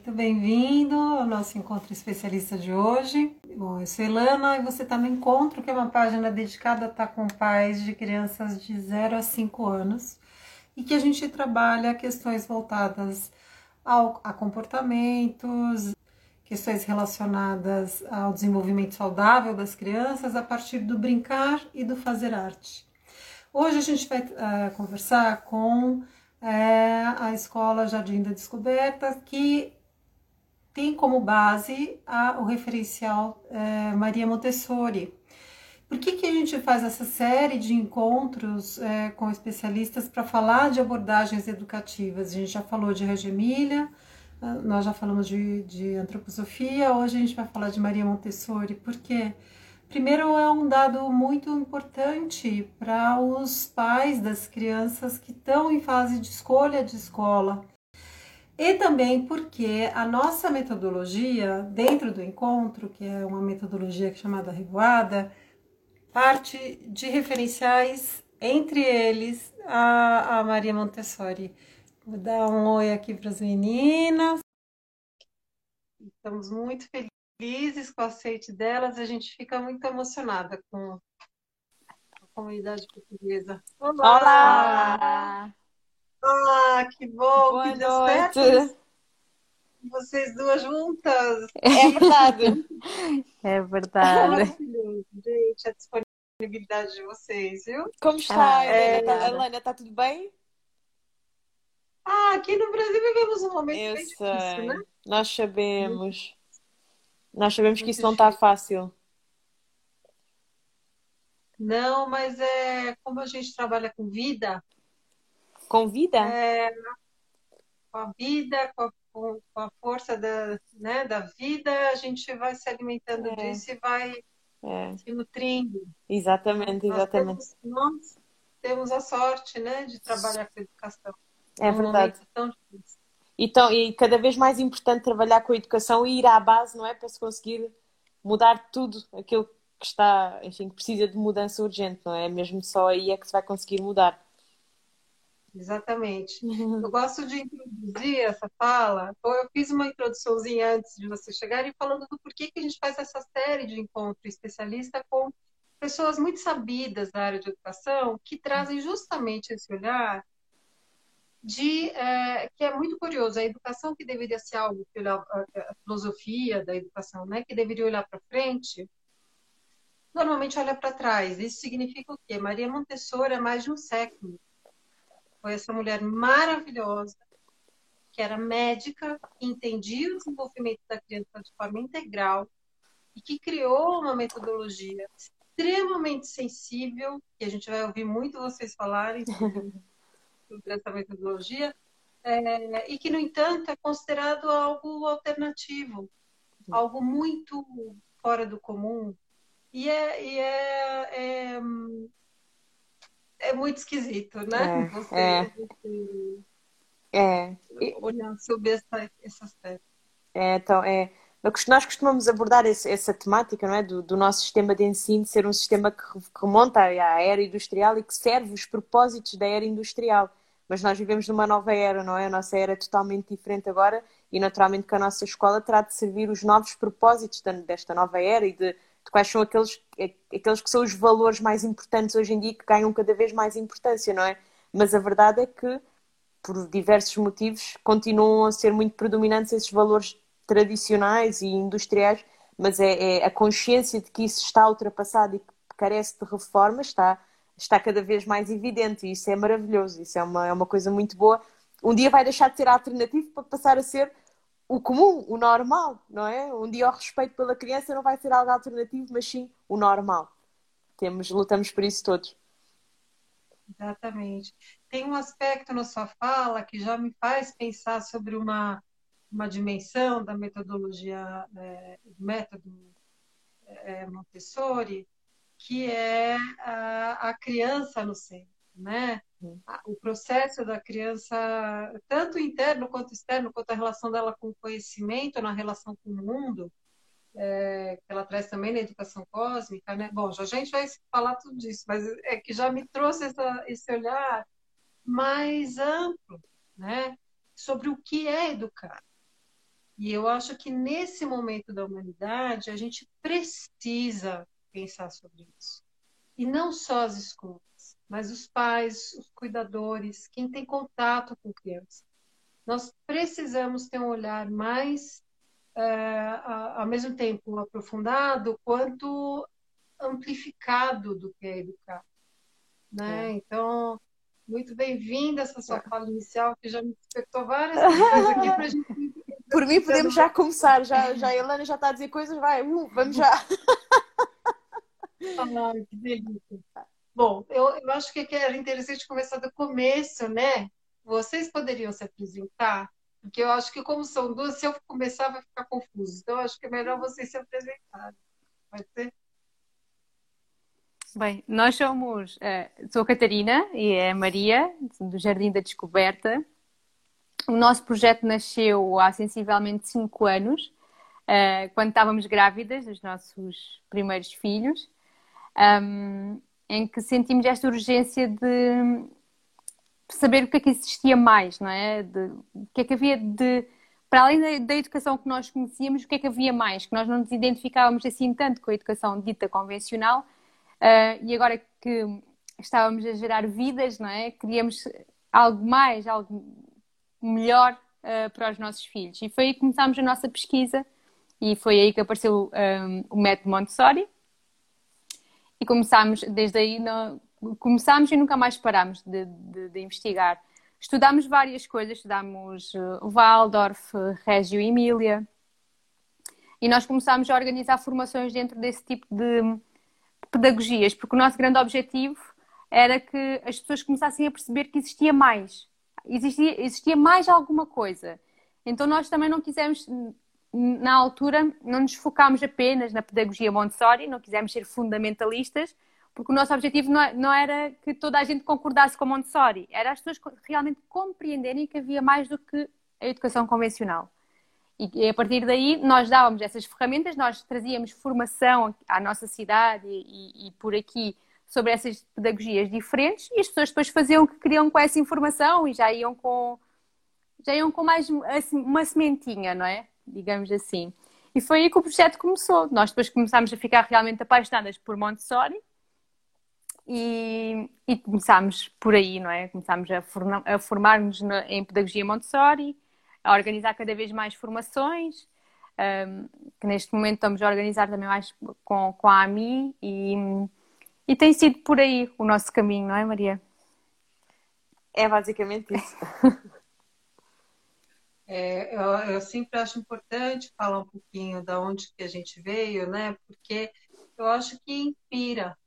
muito bem-vindo ao nosso encontro especialista de hoje. Bom, eu sou Elana e você está no Encontro, que é uma página dedicada a estar com pais de crianças de 0 a 5 anos e que a gente trabalha questões voltadas ao, a comportamentos, questões relacionadas ao desenvolvimento saudável das crianças a partir do brincar e do fazer arte. Hoje a gente vai uh, conversar com é a Escola Jardim da Descoberta, que tem como base a, o referencial é, Maria Montessori. Por que, que a gente faz essa série de encontros é, com especialistas para falar de abordagens educativas? A gente já falou de Regia Emília, ah, nós já falamos de, de antroposofia, hoje a gente vai falar de Maria Montessori. Porque Primeiro, é um dado muito importante para os pais das crianças que estão em fase de escolha de escola. E também porque a nossa metodologia, dentro do encontro, que é uma metodologia chamada Revoada, parte de referenciais, entre eles a, a Maria Montessori. Vou dar um oi aqui para as meninas. Estamos muito felizes felizes com o aceite delas, a gente fica muito emocionada com a comunidade portuguesa. Olá! Olá! Que bom! Boa que noite! Vocês duas juntas! É verdade! é verdade! Maravilhoso, gente, a disponibilidade de vocês, viu? Como está, ah, Helena? É... Helena, está tudo bem? Ah, aqui no Brasil vivemos um momento Eu bem sei. difícil, né? Nós sabemos. Nós sabemos que isso não está fácil. Não, mas é como a gente trabalha com vida. Com vida? É, com a vida, com a, com a força da, né, da vida, a gente vai se alimentando É. disso e vai É, se nutrindo. exatamente, Nós exatamente. temos, nós temos a sorte, né, de trabalhar com educação. É verdade. tão difícil. Então, e cada vez mais importante trabalhar com a educação e ir à base, não é? Para se conseguir mudar tudo aquilo que está, enfim, que precisa de mudança urgente, não é? Mesmo só aí é que se vai conseguir mudar. Exatamente. Eu gosto de introduzir essa fala. Ou eu fiz uma introduçãozinha antes de vocês chegarem, falando do porquê que a gente faz essa série de encontro especialista com pessoas muito sabidas da área de educação, que trazem justamente esse olhar de é, que é muito curioso. A educação que deveria ser algo que olhar, a, a filosofia da educação, né, que deveria olhar para frente, normalmente olha para trás. Isso significa o quê? Maria Montessori há mais de um século foi essa mulher maravilhosa, que era médica, que entendia o desenvolvimento da criança de forma integral e que criou uma metodologia extremamente sensível, que a gente vai ouvir muito vocês falarem sobre, sobre essa metodologia, é, e que, no entanto, é considerado algo alternativo, algo muito fora do comum. E é, e é, é é muito esquisito, né? É, você, é. você É, olhar sobre essa, esse aspecto. é, então, é, nós costumamos abordar esse- essa temática, não é? Do, do nosso sistema de ensino ser um sistema que re- que remonta à era industrial e que serve os propósitos da era industrial. Mas nós vivemos numa nova era, não é? A nossa era é totalmente diferente agora e naturalmente que a nossa escola terá de servir os novos propósitos desta nova era e de, de quais são aqueles, aqueles que são os valores mais importantes hoje em dia que ganham cada vez mais importância, não é? Mas a verdade é que por diversos motivos, continuam a ser muito predominantes esses valores tradicionais e industriais, mas é, é a consciência de que isso está ultrapassado e que carece de reforma está, está cada vez mais evidente e isso é maravilhoso, isso é uma, é uma coisa muito boa. Um dia vai deixar de ser alternativo para passar a ser o comum, o normal, não é? Um dia o respeito pela criança não vai ser algo alternativo, mas sim o normal. Temos, lutamos por isso todos. Exatamente. Tem um aspecto na sua fala que já me faz pensar sobre uma, uma dimensão da metodologia, é, do método é, Montessori, que é a, a criança no centro, né? O processo da criança, tanto interno quanto externo, quanto a relação dela com o conhecimento, na relação com o mundo, é, que ela traz também na educação cósmica, né? Bom, já a gente vai falar tudo disso, mas é que já me trouxe essa, esse olhar mais amplo, né? Sobre o que é educar, E eu acho que nesse momento da humanidade a gente precisa pensar sobre isso. E não só as escolas, mas os pais, os cuidadores, quem tem contato com criança. Nós precisamos ter um olhar mais, uh, ao mesmo tempo, aprofundado, quanto amplificado do que é educar. Né? É. Então, muito bem-vinda essa sua fala inicial, que já me despertou várias coisas aqui para a gente. Por mim, podemos já começar. Já, já a Helena já está a dizer coisas, vai, uh, vamos já. Ai, que delícia. Bom, eu, eu acho que era interessante começar do começo, né? Vocês poderiam se apresentar? Porque eu acho que, como são duas, se eu começar, vai ficar confuso. Então, acho que é melhor vocês se apresentarem. Pode ser? Bem, nós somos, uh, sou a Catarina e é a Maria, do Jardim da Descoberta. O nosso projeto nasceu há sensivelmente cinco anos, uh, quando estávamos grávidas dos nossos primeiros filhos, um, em que sentimos esta urgência de saber o que é que existia mais, não é? De, o que é que havia de para além da, educação que nós conhecíamos, o que é que havia mais? Que nós não nos identificávamos assim tanto com a educação dita convencional, Uh, e agora que estávamos a gerar vidas, não é? Queríamos algo mais, algo melhor uh, para os nossos filhos. E foi aí que começámos a nossa pesquisa e foi aí que apareceu um, o método Montessori. E começámos, desde aí, no, começámos e nunca mais parámos de, de, de investigar. Estudámos várias coisas, estudámos uh, Waldorf, Reggio e Emília. E nós começámos a organizar formações dentro desse tipo de, pedagogias, porque o nosso grande objetivo era que as pessoas começassem a perceber que existia mais. Existia, existia mais alguma coisa. Então nós também não quisemos, na altura, não nos focámos apenas na pedagogia Montessori, não quisemos ser fundamentalistas, porque o nosso objetivo não, não era que toda a gente concordasse com Montessori, era as pessoas realmente compreenderem que havia mais do que a educação convencional. E, a partir daí nós dávamos essas ferramentas, nós trazíamos formação à nossa cidade e, e, por aqui sobre essas pedagogias diferentes e as pessoas depois faziam o que queriam com essa informação e já iam com já iam com mais assim, uma sementinha, não é? Digamos assim. E foi aí que o projeto começou. Nós depois começámos a ficar realmente apaixonadas por Montessori e, e começámos por aí, não é? Começámos a, a formar-nos em pedagogia Montessori a organizar cada vez mais formações, um, que neste momento estamos a organizar também mais com, com a AMI e, e tem sido por aí o nosso caminho, não é, Maria? É basicamente isso. É, eu, eu, sempre acho importante falar um pouquinho da onde que a gente veio, né? Porque eu acho que inspira,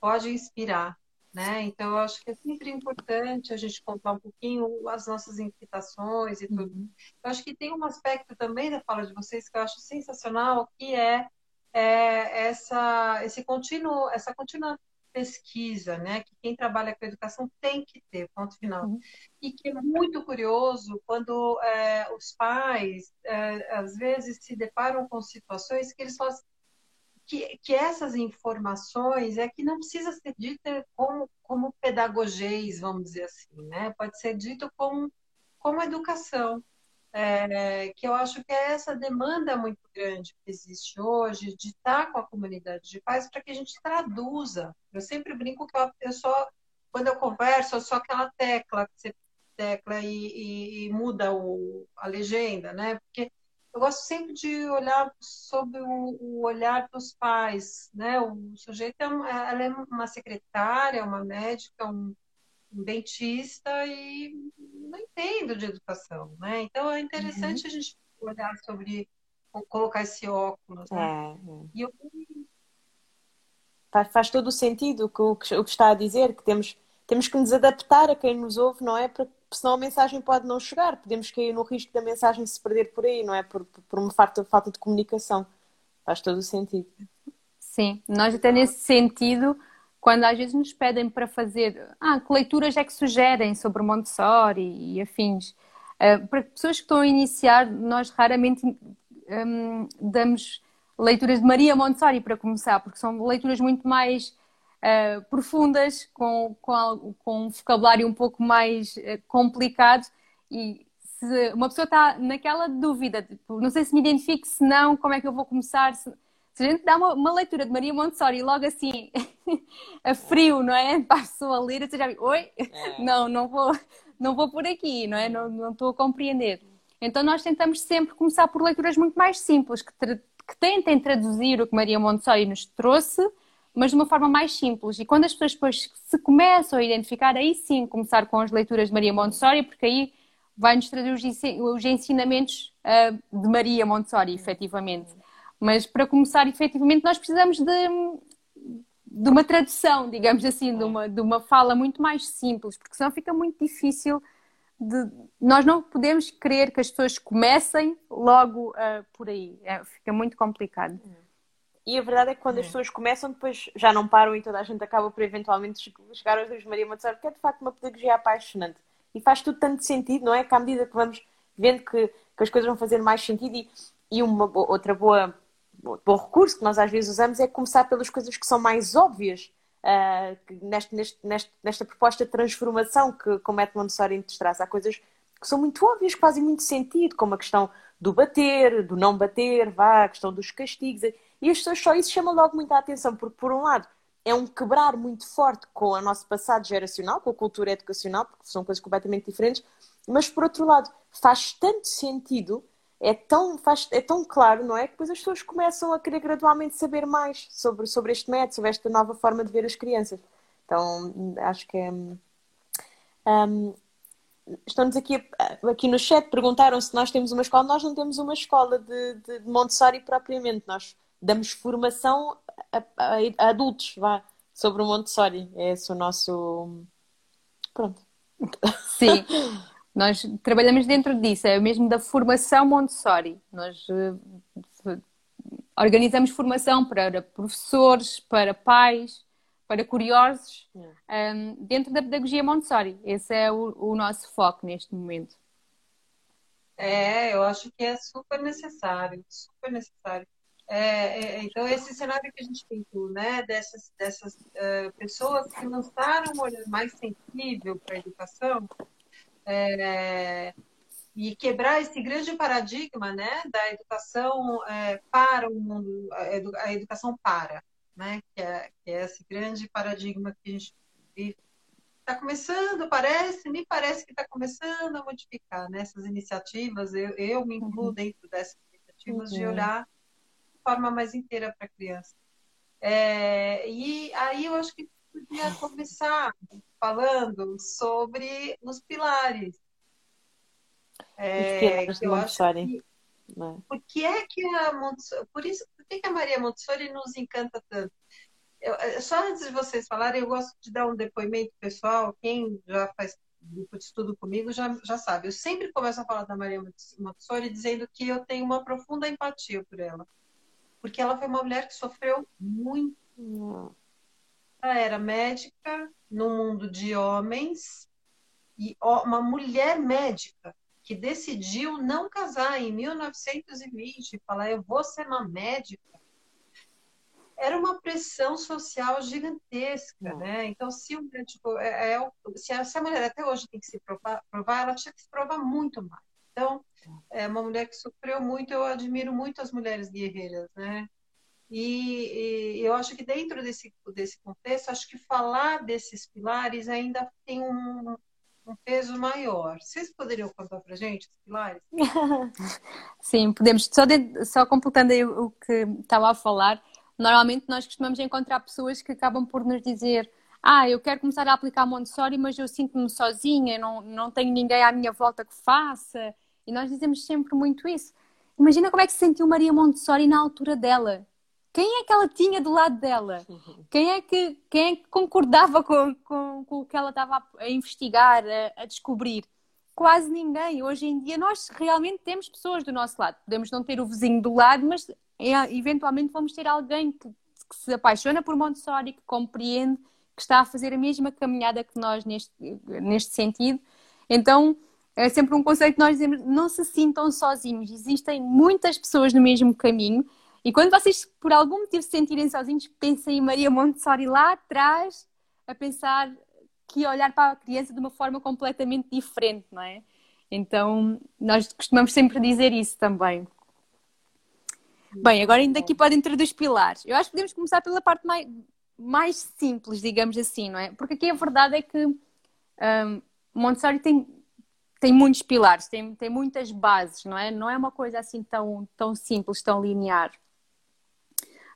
pode inspirar. Né? Então, eu acho que é sempre importante a gente contar um pouquinho as nossas inquietações e tudo. Uhum. Eu acho que tem um aspecto também da fala de vocês que eu acho sensacional, que é, é essa, esse contínuo, essa contínua pesquisa, né, que quem trabalha com educação tem que ter, ponto final. Uhum. E que é muito curioso quando é, os pais, é, às vezes, se deparam com situações que eles falam assim, que, que essas informações é que não precisa ser dita como, como pedagogês, vamos dizer assim, né? Pode ser dito como, como educação. É, que eu acho que é essa demanda muito grande que existe hoje de estar com a comunidade de pais para que a gente traduza. Eu sempre brinco que eu, eu só, quando eu converso, eu sou aquela tecla que você tecla e, e, e muda o, a legenda, né? Porque eu gosto sempre de olhar sobre o, o olhar dos pais, né? O sujeito é, ela é uma secretária, uma médica, um, um, dentista e não entendo de educação, né? Então é interessante uhum. a gente olhar sobre colocar esse óculos. Né? É, é. E eu... faz, faz todo o sentido o que, o que está a dizer, que temos, temos que nos adaptar a quem nos ouve, não é? Para senão a mensagem pode não chegar. Podemos cair no risco da mensagem se perder por aí, não é? Por, por uma falta, falta de comunicação. Faz todo o sentido. Sim, nós até nesse sentido, quando às vezes nos pedem para fazer, ah, que leituras é que sugerem sobre Montessori e afins, uh, para pessoas que estão a iniciar, nós raramente um, damos leituras de Maria Montessori para começar, porque são leituras muito mais uh, profundas, com, com, com, um vocabulário um pouco mais uh, complicado e se uma pessoa está naquela dúvida, tipo, não sei se me identifico, se não, como é que eu vou começar? Se, se a gente dá uma, uma, leitura de Maria Montessori logo assim, a frio, não é? Para a pessoa ler, você já viu, oi? É. Não, não vou, não vou por aqui, não é? Não, não estou a compreender. Então nós tentamos sempre começar por leituras muito mais simples, que, que tentem traduzir o que Maria Montessori nos trouxe, mas de uma forma mais simples. E quando as pessoas depois se começam a identificar, aí sim começar com as leituras de Maria Montessori, porque aí vai-nos trazer os ensinamentos uh, de Maria Montessori, efetivamente. Mas para começar, efetivamente, nós precisamos de, de uma tradução, digamos assim, de uma, de uma fala muito mais simples, porque senão fica muito difícil de, nós não podemos querer que as pessoas comecem logo uh, por aí. É, fica muito complicado. E a verdade é que quando as pessoas começam, depois já não param e toda a gente acaba por eventualmente chegar aos de Maria Montessori, porque é de facto uma pedagogia apaixonante. E faz tudo tanto sentido, não é? Que à medida que vamos vendo que, que as coisas vão fazer mais sentido e, e uma outra boa bom recurso que nós às vezes usamos é começar pelas coisas que são mais óbvias uh, neste, neste, neste, nesta proposta de transformação que, como o método Montessori nos traz. Há coisas que são muito óbvias, que fazem muito sentido, como a questão do bater, do não bater, vá, a questão dos castigos. E as pessoas só isso chama logo muita atenção, porque por um lado é um quebrar muito forte com o nosso passado geracional, com a cultura educacional, porque são coisas completamente diferentes, mas por outro lado faz tanto sentido é tão, faz, é tão claro, não é? Que depois as pessoas começam a querer gradualmente saber mais sobre, sobre este método, sobre esta nova forma de ver as crianças. Então, acho que é. Um, estão-nos aqui, aqui no chat, perguntaram se nós temos uma escola. Nós não temos uma escola de, de, de Montessori propriamente. Nós damos formação a, a, a adultos, vá, sobre o Montessori. É esse o nosso. Pronto. Sim. Nós trabalhamos dentro disso, é mesmo da formação Montessori. Nós uh, organizamos formação para professores, para pais, para curiosos, um, ehm, dentro da pedagogia Montessori. Esse é o, o, nosso foco neste momento. É, eu acho que é super necessário, super necessário. É, é, então, esse cenário que a gente pintou, né, dessas, dessas uh, pessoas que lançaram um olhar mais sensível para a educação, é, e quebrar esse grande paradigma né, da educação é, para o mundo, a educação para, né, que é, que é esse grande paradigma que a gente vive. Está começando, parece, me parece que está começando a modificar nessas né, iniciativas. Eu, eu me incluo uhum. dentro dessas iniciativas uhum. de olhar de forma mais inteira para a criança. É, e aí eu acho que podia começar falando sobre os pilares. É, os pilares eu acho que, né? Por que é que a Montessori, por isso, por que, que a Maria Montessori nos encanta tanto? Eu, é, só antes de vocês falarem, eu gosto de dar um depoimento pessoal. Quem já faz grupo de estudo comigo já, já sabe. Eu sempre começo a falar da Maria Montessori dizendo que eu tenho uma profunda empatia por ela. Porque ela foi uma mulher que sofreu muito. Hum. Ela era médica no mundo de homens e uma mulher médica que decidiu não casar em 1920 e falar eu vou ser uma médica era uma pressão social gigantesca, né? Então, se o médico é, é, se, a, se a mulher até hoje tem que se provar, provar, ela tinha que se provar muito mais. Então, é uma mulher que sofreu muito. Eu admiro muito as mulheres guerreiras, né? E, e, eu acho que dentro desse, desse contexto, acho que falar desses pilares ainda tem um, um peso maior. Vocês poderiam contar para gente os pilares? Sim, podemos. Só, de, só completando aí o que estava a falar, normalmente nós costumamos encontrar pessoas que acabam por nos dizer ah, eu quero começar a aplicar Montessori, mas eu sinto-me sozinha, não, não tenho ninguém à minha volta que faça. E nós dizemos sempre muito isso. Imagina como é que se sentiu Maria Montessori na altura dela quem é que ela tinha do lado dela? Quem é que, quem é que concordava com, com, com o que ela estava a, investigar, a, a, descobrir? Quase ninguém. Hoje em dia nós realmente temos pessoas do nosso lado. Podemos não ter o vizinho do lado, mas é, eventualmente vamos ter alguém que, que, se apaixona por Montessori, que compreende, que está a fazer a mesma caminhada que nós neste, neste sentido. Então, é sempre um conceito que nós dizemos, não se sintam sozinhos. Existem muitas pessoas no mesmo caminho e quando vocês, por algum motivo, se sentirem sozinhos, pensem em Maria Montessori lá atrás, a pensar que olhar para a criança de uma forma completamente diferente, não é? Então, nós costumamos sempre dizer isso também. Bem, agora indo aqui para dentro dos pilares. Eu acho que podemos começar pela parte mais, mais simples, digamos assim, não é? Porque aqui a verdade é que um, Montessori tem, tem muitos pilares, tem, tem muitas bases, não é? Não é uma coisa assim tão, tão simples, tão linear.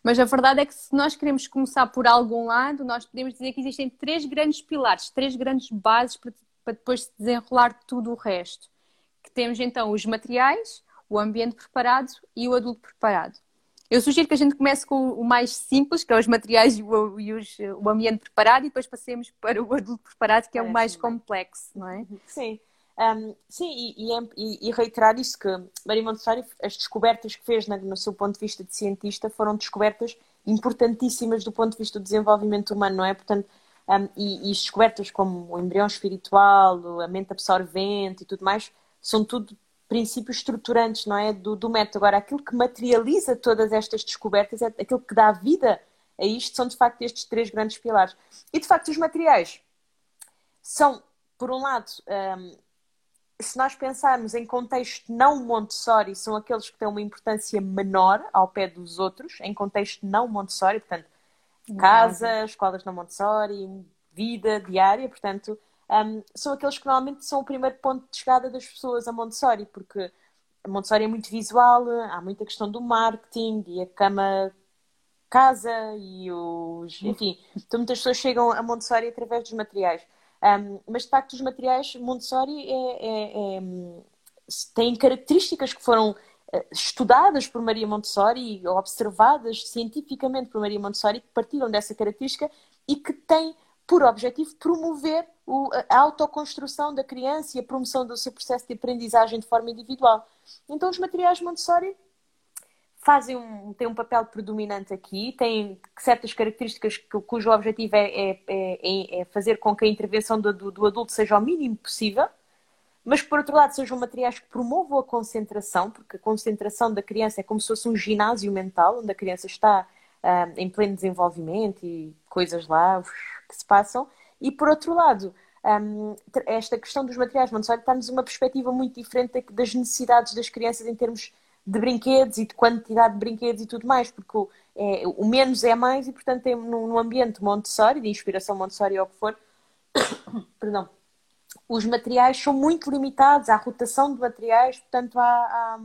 Mas a verdade é que se nós queremos começar por algum lado, nós podemos dizer que existem três grandes pilares, três grandes bases para, para depois desenrolar tudo o resto. Que temos então os materiais, o ambiente preparado e o adulto preparado. Eu sugiro que a gente comece com o mais simples, que é os materiais e o, e os, o ambiente preparado, e depois passemos para o adulto preparado, que é, é o mais complexo, não é? Sim. Um, sim, e, e, e, reiterar isso que Maria Montessori, as descobertas que fez no seu ponto de vista de cientista foram descobertas importantíssimas do ponto de vista do desenvolvimento humano, não é? Portanto, um, e, e descobertas como o embrião espiritual, a mente absorvente e tudo mais, são tudo princípios estruturantes, não é? Do, do método. Agora, aquilo que materializa todas estas descobertas, é aquilo que dá vida a isto, são de facto estes três grandes pilares. E de facto, os materiais são, por um lado, um, se nós pensarmos em contexto não Montessori, são aqueles que têm uma importância menor ao pé dos outros, em contexto não Montessori, portanto, casa, escolas não Montessori, vida diária, portanto, um, são aqueles que normalmente são o primeiro ponto de chegada das pessoas a Montessori, porque a Montessori é muito visual, há muita questão do marketing e a cama casa e os. Enfim, então muitas pessoas chegam a Montessori através dos materiais. Um, mas de facto, os materiais Montessori é, é, é, têm características que foram eh, estudadas por Maria Montessori ou observadas cientificamente por Maria Montessori que partiram dessa característica e que têm por objetivo promover o, a autoconstrução da criança e a promoção do seu processo de aprendizagem de forma individual. Então, os materiais Montessori fazem um, têm um papel predominante aqui, têm certas características cujo objetivo é, é, é, é fazer com que a intervenção do, do, adulto seja o mínimo possível, mas por outro lado sejam materiais que promovam a concentração, porque a concentração da criança é como se fosse um ginásio mental, onde a criança está uh, em pleno desenvolvimento e coisas lá que se passam, e por outro lado, um, esta questão dos materiais Montessori está-nos uma perspectiva muito diferente das necessidades das crianças em termos de brinquedos e de quantidade de brinquedos e tudo mais, porque o, é, o menos é mais e, portanto, no, no, ambiente Montessori, de inspiração Montessori ou o que for, perdão, os materiais são muito limitados, há rotação de materiais, portanto, há, há,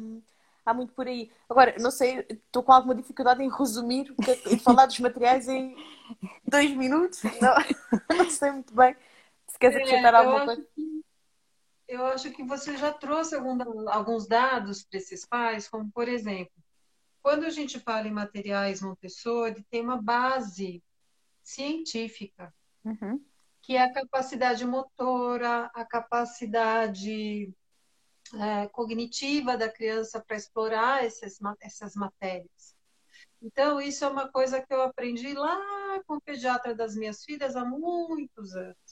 há muito por aí. Agora, não sei, estou com alguma dificuldade em resumir e é falar dos materiais em dois minutos, não, não sei muito bem. Se queres é, acrescentar é, alguma coisa. Eu acho que você já trouxe algum, alguns dados para esses pais, como por exemplo, quando a gente fala em materiais Montessori, tem uma base científica, uhum. que é a capacidade motora, a capacidade é, cognitiva da criança para explorar esses, essas matérias. Então, isso é uma coisa que eu aprendi lá com o pediatra das minhas filhas há muitos anos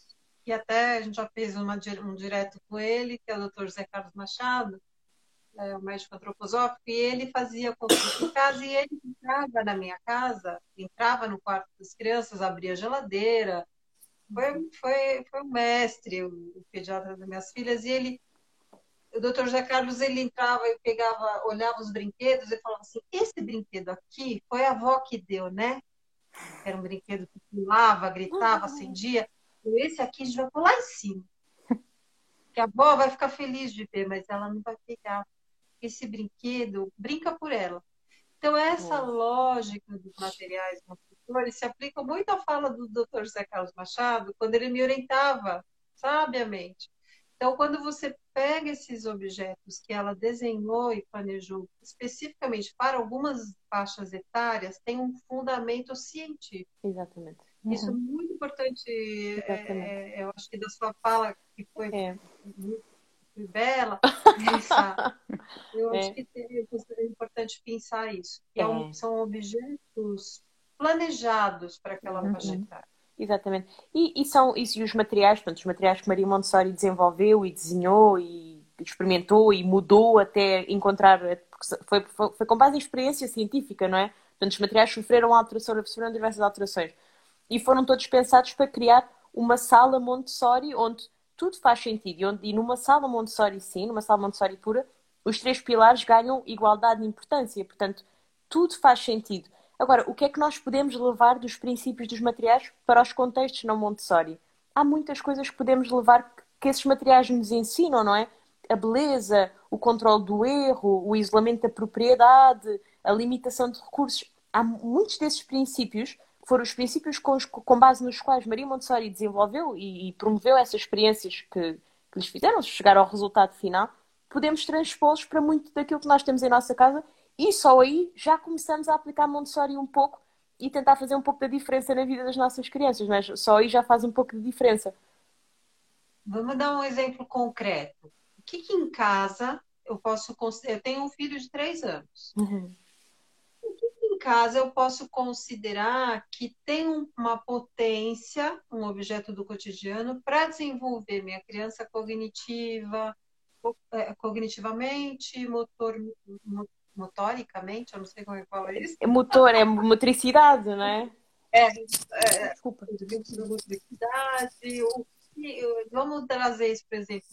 que até a gente já fez uma, um direto com ele, que é o Dr. Zé Carlos Machado, é, o médico antroposófico, e ele fazia consulta em casa e ele entrava na minha casa, entrava no quarto das crianças, abria a geladeira. Foi, foi, foi um mestre, o, o pediatra das minhas filhas, e ele o doutor Zé Carlos ele entrava e pegava, olhava os brinquedos e falava assim: esse brinquedo aqui foi a avó que deu, né? Era um brinquedo que pulava, gritava, acendia esse aqui a gente vai pular em cima. Que a avó vai ficar feliz de ver, mas ela não vai pegar. Esse brinquedo brinca por ela. Então, essa lógica dos materiais construtores se aplica muito à fala do Dr. José Carlos Machado, quando ele me orientava sabiamente. Então, quando você pega esses objetos que ela desenhou e planejou especificamente para algumas faixas etárias, tem um fundamento científico. Exatamente. Isso é uhum. muito importante, é, eu acho que da sua fala, que foi é. muito bela, pensar. Eu é. acho que é importante pensar isso. É. um, são objetos planejados para aquela uhum. faixa etária. Exatamente. E, e são e os materiais, portanto, os materiais que Maria Montessori desenvolveu e desenhou e experimentou e mudou até encontrar, foi, foi, foi com base em experiência científica, não é? Portanto, os materiais sofreram alterações, sofreram diversas alterações e foram todos pensados para criar uma sala Montessori onde tudo faz sentido. E, onde, e numa sala Montessori, sim, numa sala Montessori pura, os três pilares ganham igualdade de importância. Portanto, tudo faz sentido. Agora, o que é que nós podemos levar dos princípios dos materiais para os contextos não Montessori? Há muitas coisas que podemos levar que esses materiais nos ensinam, não é? A beleza, o controle do erro, o isolamento da propriedade, a limitação de recursos. Há muitos desses princípios foram os princípios com, com base nos quais Maria Montessori desenvolveu e, e promoveu essas experiências que, que lhes fizeram chegar ao resultado final. Podemos transpô-los para muito daquilo que nós temos em nossa casa e só aí já começamos a aplicar Montessori um pouco e tentar fazer um pouco da diferença na vida das nossas crianças, mas só aí já faz um pouco de diferença. Vamos dar um exemplo concreto. O que, que em casa eu posso Eu tenho um filho de três anos. Uhum. O que, que em casa eu posso considerar que tem uma potência, um objeto do cotidiano, para desenvolver minha criança cognitiva, é, cognitivamente, motor, motoricamente, eu não sei como é qual é isso. É motor, é motricidade, não é? É, é desculpa, motricidade, vamos trazer isso, por exemplo,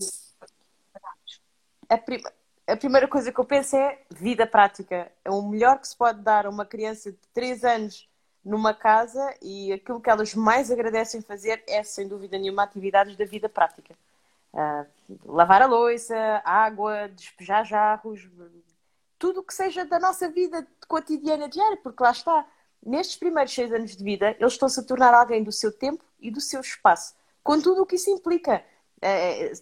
a, prim a primeira coisa que eu penso é vida prática. É o melhor que se pode dar a uma criança de 3 anos numa casa e aquilo que elas mais agradecem fazer é, sem dúvida nenhuma, atividades da vida prática. Uh, lavar a louça, água, despejar jarros, tudo o que seja da nossa vida cotidiana diária, porque lá está, nestes primeiros seis anos de vida, eles estão-se a tornar alguém do seu tempo e do seu espaço, com tudo o que isso implica. É,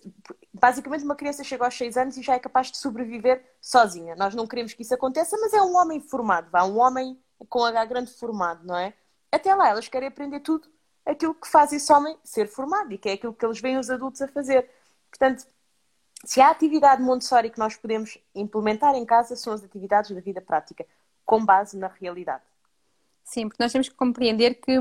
basicamente, uma criança chega aos seis anos e já é capaz de sobreviver sozinha. Nós não queremos que isso aconteça, mas é um homem formado, vá, um homem com H grande formado, não é? Até lá, elas querem aprender tudo aquilo que faz esse homem ser formado e que é aquilo que eles veem os adultos a fazer. Portanto, se há atividade Montessori que nós podemos implementar em casa, são as atividades da vida prática, com base na realidade. Sim, porque nós temos que compreender que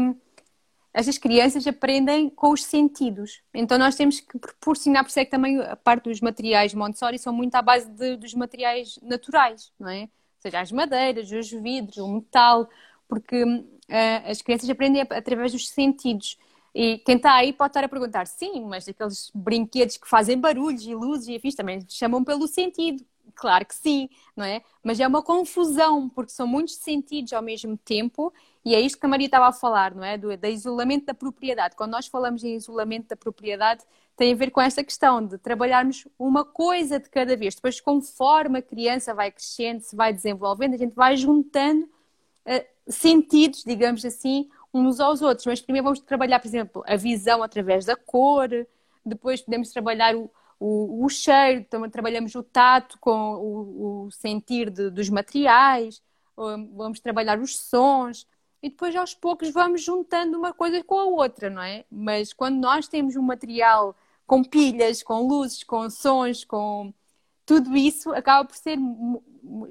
estas crianças aprendem com os sentidos. Então nós temos que proporcionar, por isso é que também a parte dos materiais Montessori são muito à base de, dos materiais naturais, não é? Ou seja, as madeiras, os vidros, o metal, porque uh, as crianças aprendem através dos sentidos. E quem está aí pode estar a perguntar, sim, mas aqueles brinquedos que fazem barulhos e luzes e afins também chamam pelo sentido. Claro que sim, não é? Mas é uma confusão, porque são muitos sentidos ao mesmo tempo, e é isto que a Maria estava a falar, não é? Do, do isolamento da propriedade. Quando nós falamos em isolamento da propriedade, tem a ver com esta questão de trabalharmos uma coisa de cada vez. Depois, conforme a criança vai crescendo, se vai desenvolvendo, a gente vai juntando uh, sentidos, digamos assim, uns aos outros. Mas primeiro vamos trabalhar, por exemplo, a visão através da cor, depois podemos trabalhar o, o, o cheiro, também trabalhamos o tato com o, o sentir de, dos materiais, vamos trabalhar os sons e depois aos poucos vamos juntando uma coisa com a outra, não é? Mas quando nós temos um material com pilhas, com luzes, com sons, com tudo isso, acaba por ser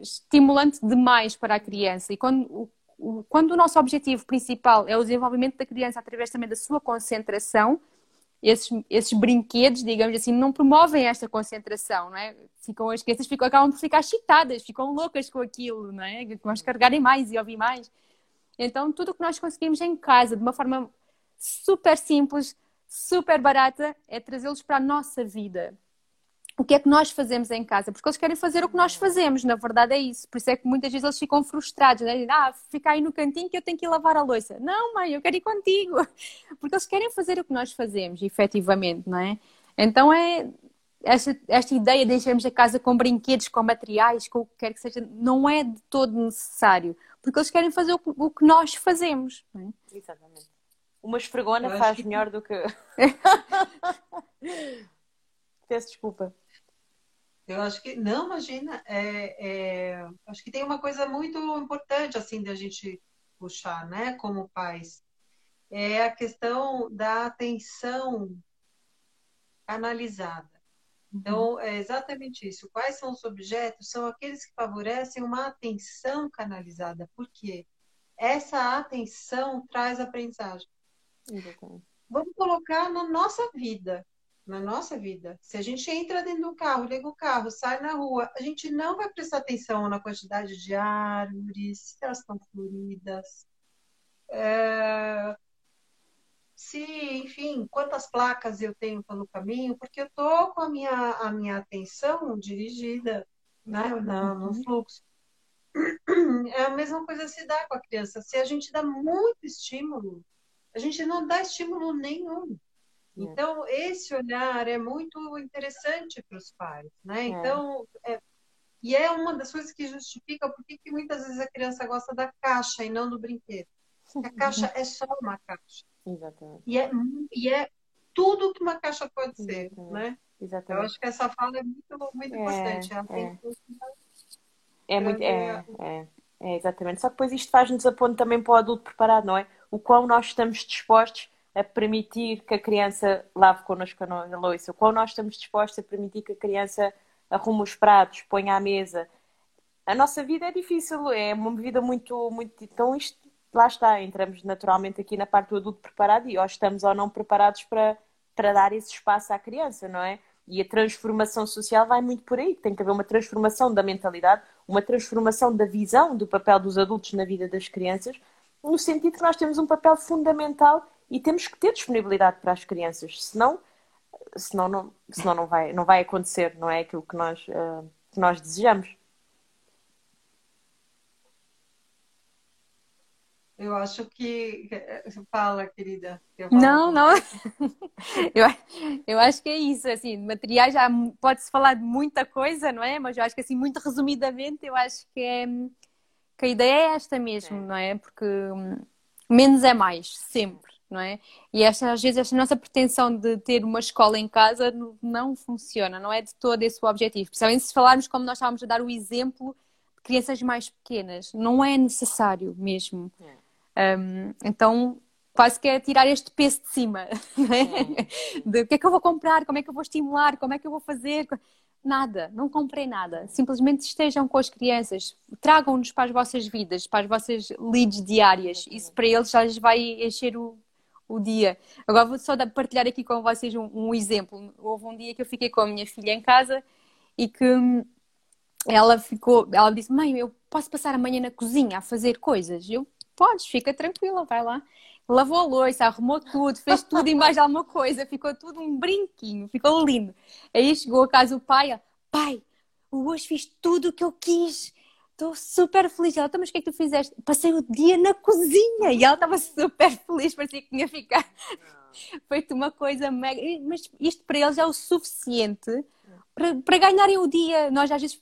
estimulante demais para a criança. E quando quando o nosso objetivo principal é o desenvolvimento da criança através também da sua concentração, esses, esses brinquedos, digamos assim, não promovem esta concentração, não é? Ficam, as crianças ficam, acabam por ficar excitadas, ficam loucas com aquilo, não é? Vamos carregarem mais e ouvir mais. Então, tudo o que nós conseguimos em casa, de uma forma super simples, super barata, é trazê-los para a nossa vida o que é que nós fazemos em casa, porque eles querem fazer o que nós fazemos, na verdade é isso. Por isso é que muitas vezes eles ficam frustrados, né? ah, fica aí no cantinho que eu tenho que ir lavar a louça. Não, mãe, eu quero ir contigo, porque eles querem fazer o que nós fazemos, efetivamente, não é? Então é esta, esta ideia de enchermos a casa com brinquedos, com materiais, com o que quer que seja, não é de todo necessário, porque eles querem fazer o, o que nós fazemos. Não é? Exatamente. Uma esfregona faz que... melhor do que. Peço desculpa. Eu acho que, não, imagina, é, é, acho que tem uma coisa muito importante, assim, da gente puxar, né, como pais. É a questão da atenção analisada. Então, uhum. é exatamente isso. Quais são os objetos? São aqueles que favorecem uma atenção canalizada. Por quê? Essa atenção traz aprendizagem. Vamos colocar na nossa vida na nossa vida. Se a gente entra dentro do carro, liga o carro, sai na rua, a gente não vai prestar atenção na quantidade de árvores, se elas estão floridas, é... se, enfim, quantas placas eu tenho pelo caminho, porque eu estou com a minha, a minha atenção dirigida né, no uhum. fluxo. É a mesma coisa se dá com a criança. Se a gente dá muito estímulo, a gente não dá estímulo nenhum. É. Então, esse olhar é muito interessante para os pais, né? É. Então, é, e é uma das coisas que justifica por que muitas vezes a criança gosta da caixa e não do brinquedo. A caixa é só uma caixa. Exatamente. E é, e é tudo que uma caixa pode ser, Exatamente. né? Exatamente. Eu acho que essa fala é muito, muito é, importante. Ela é. é muito, é, é, é, exatamente. Só que depois isto faz-nos a ponto também para o adulto preparado, não é? O quão nós estamos dispostos a permitir que a criança lave connosco a louça, o quão nós estamos dispostos a permitir que a criança arrume os pratos, ponha à mesa. A nossa vida é difícil, é uma vida muito, muito. Então, isto lá está, entramos naturalmente aqui na parte do adulto preparado e ou estamos ou não preparados para, para dar esse espaço à criança, não é? E a transformação social vai muito por aí. Tem que haver uma transformação da mentalidade, uma transformação da visão do papel dos adultos na vida das crianças, no sentido que nós temos um papel fundamental e temos que ter disponibilidade para as crianças, senão, senão, não, senão não, vai, não vai acontecer, não é aquilo que nós, uh, que nós desejamos. Eu acho que. Fala, querida. Não, não. eu, eu acho que é isso. Assim, materiais já pode-se falar de muita coisa, não é? Mas eu acho que, assim, muito resumidamente, eu acho que, é, que a ideia é esta mesmo, é. não é? Porque hum, menos é mais, sempre, não é? E esta, às vezes esta nossa pretensão de ter uma escola em casa não funciona, não é de todo esse o objetivo. Principalmente se falarmos como nós estávamos a dar o exemplo de crianças mais pequenas. Não é necessário mesmo. É. Um, então, quase que é tirar este peso de cima, né? de o que é que eu vou comprar, como é que eu vou estimular, como é que eu vou fazer. Nada, não comprei nada. Simplesmente estejam com as crianças, tragam-nos para as vossas vidas, para as vossas leads diárias. Isso para eles já lhes vai encher o, o dia. Agora vou só partilhar aqui com vocês um, um exemplo. Houve um dia que eu fiquei com a minha filha em casa e que ela ficou, ela disse: Mãe, eu posso passar amanhã na cozinha a fazer coisas? Eu Podes, fica tranquila, vai lá. Lavou a louça, arrumou tudo, fez tudo e mais alguma coisa, ficou tudo um brinquinho, ficou lindo. Aí chegou a casa o pai, pai, hoje fiz tudo o que eu quis, estou super feliz. Ela, então, mas o que é que tu fizeste? Passei o dia na cozinha e ela estava super feliz, parecia que tinha ficado feito uma coisa mega. Mas isto para eles é o suficiente para, para ganharem o dia. Nós às vezes